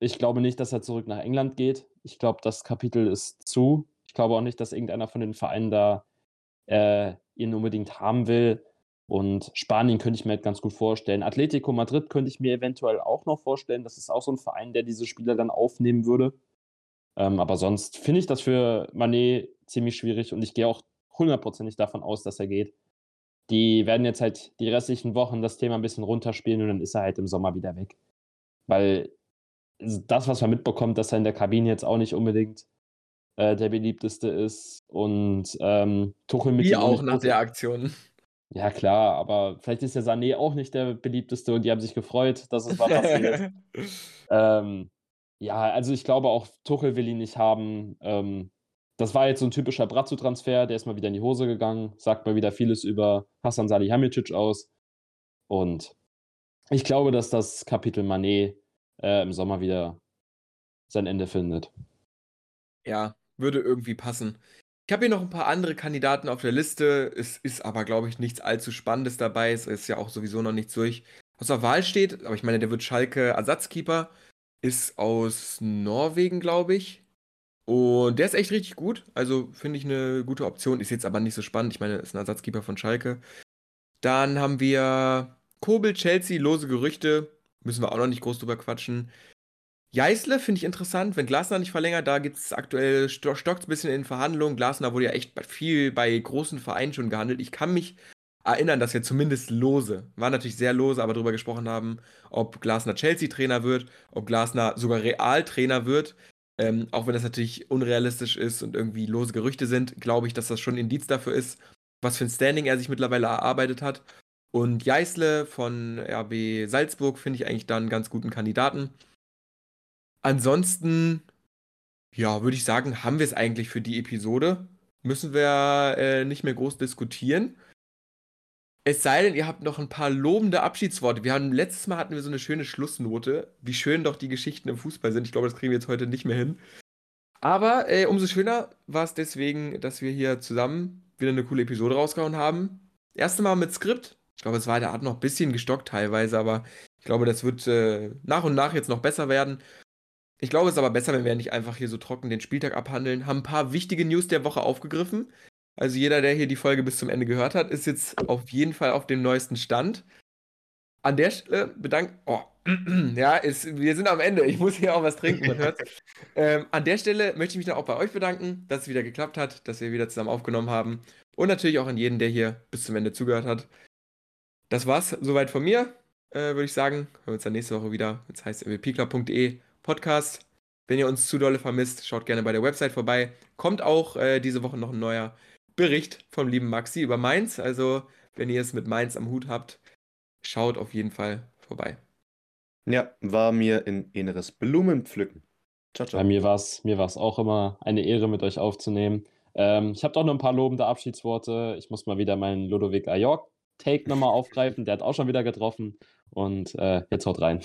Speaker 3: Ich glaube nicht, dass er zurück nach England geht. Ich glaube, das Kapitel ist zu. Ich glaube auch nicht, dass irgendeiner von den Vereinen da äh, ihn unbedingt haben will. Und Spanien könnte ich mir halt ganz gut vorstellen. Atletico Madrid könnte ich mir eventuell auch noch vorstellen. Das ist auch so ein Verein, der diese Spieler dann aufnehmen würde. Ähm, aber sonst finde ich das für Manet ziemlich schwierig und ich gehe auch hundertprozentig davon aus, dass er geht. Die werden jetzt halt die restlichen Wochen das Thema ein bisschen runterspielen und dann ist er halt im Sommer wieder weg. Weil das, was man mitbekommt, dass er in der Kabine jetzt auch nicht unbedingt äh, der beliebteste ist und ähm,
Speaker 1: Tuchel mit Wie auch nach der Aktion.
Speaker 3: Ja, klar, aber vielleicht ist der Sané auch nicht der beliebteste und die haben sich gefreut, dass es mal passiert. [laughs] ähm, ja, also ich glaube auch, Tuchel will ihn nicht haben. Ähm, das war jetzt so ein typischer Brazzo-Transfer, der ist mal wieder in die Hose gegangen, sagt mal wieder vieles über Hassan Salihamidzic aus. Und ich glaube, dass das Kapitel Manet äh, im Sommer wieder sein Ende findet.
Speaker 1: Ja, würde irgendwie passen. Ich habe hier noch ein paar andere Kandidaten auf der Liste. Es ist aber, glaube ich, nichts allzu Spannendes dabei. Es ist ja auch sowieso noch nichts durch. Was zur Wahl steht, aber ich meine, der wird Schalke Ersatzkeeper, ist aus Norwegen, glaube ich. Und der ist echt richtig gut. Also finde ich eine gute Option. Ist jetzt aber nicht so spannend. Ich meine, ist ein Ersatzkeeper von Schalke. Dann haben wir Kobel, Chelsea, lose Gerüchte. Müssen wir auch noch nicht groß drüber quatschen. Jeißle finde ich interessant, wenn Glasner nicht verlängert, da gibt es aktuell, stockt ein bisschen in Verhandlungen. Glasner wurde ja echt viel bei großen Vereinen schon gehandelt. Ich kann mich erinnern, dass wir zumindest lose, war natürlich sehr lose, aber darüber gesprochen haben, ob Glasner Chelsea-Trainer wird, ob Glasner sogar Real-Trainer wird. Ähm, auch wenn das natürlich unrealistisch ist und irgendwie lose Gerüchte sind, glaube ich, dass das schon ein Indiz dafür ist, was für ein Standing er sich mittlerweile erarbeitet hat. Und Jeißle von RB Salzburg finde ich eigentlich da einen ganz guten Kandidaten. Ansonsten, ja, würde ich sagen, haben wir es eigentlich für die Episode. Müssen wir äh, nicht mehr groß diskutieren. Es sei denn, ihr habt noch ein paar lobende Abschiedsworte. Wir haben letztes Mal hatten wir so eine schöne Schlussnote, wie schön doch die Geschichten im Fußball sind. Ich glaube, das kriegen wir jetzt heute nicht mehr hin. Aber äh, umso schöner war es deswegen, dass wir hier zusammen wieder eine coole Episode rausgehauen haben. Erste Mal mit Skript. Ich glaube, es war der Art noch ein bisschen gestockt teilweise, aber ich glaube, das wird äh, nach und nach jetzt noch besser werden. Ich glaube, es ist aber besser, wenn wir nicht einfach hier so trocken den Spieltag abhandeln. Haben ein paar wichtige News der Woche aufgegriffen. Also jeder, der hier die Folge bis zum Ende gehört hat, ist jetzt auf jeden Fall auf dem neuesten Stand. An der Stelle bedankt. Oh, [clears throat] ja, ist, wir sind am Ende. Ich muss hier auch was trinken, man hört [laughs] ähm, An der Stelle möchte ich mich dann auch bei euch bedanken, dass es wieder geklappt hat, dass wir wieder zusammen aufgenommen haben. Und natürlich auch an jeden, der hier bis zum Ende zugehört hat. Das war's soweit von mir. Äh, Würde ich sagen, hören wir uns dann nächste Woche wieder. Jetzt heißt mwpclub.de Podcast. Wenn ihr uns zu dolle vermisst, schaut gerne bei der Website vorbei. Kommt auch äh, diese Woche noch ein neuer Bericht vom lieben Maxi über Mainz. Also, wenn ihr es mit Mainz am Hut habt, schaut auf jeden Fall vorbei.
Speaker 2: Ja, war mir ein inneres Blumenpflücken.
Speaker 3: Ciao, ciao. Bei mir war es mir auch immer eine Ehre, mit euch aufzunehmen. Ähm, ich habe doch noch ein paar lobende Abschiedsworte. Ich muss mal wieder meinen Ludovic Ajork Take nochmal aufgreifen. Der hat auch schon wieder getroffen. Und äh, jetzt haut rein.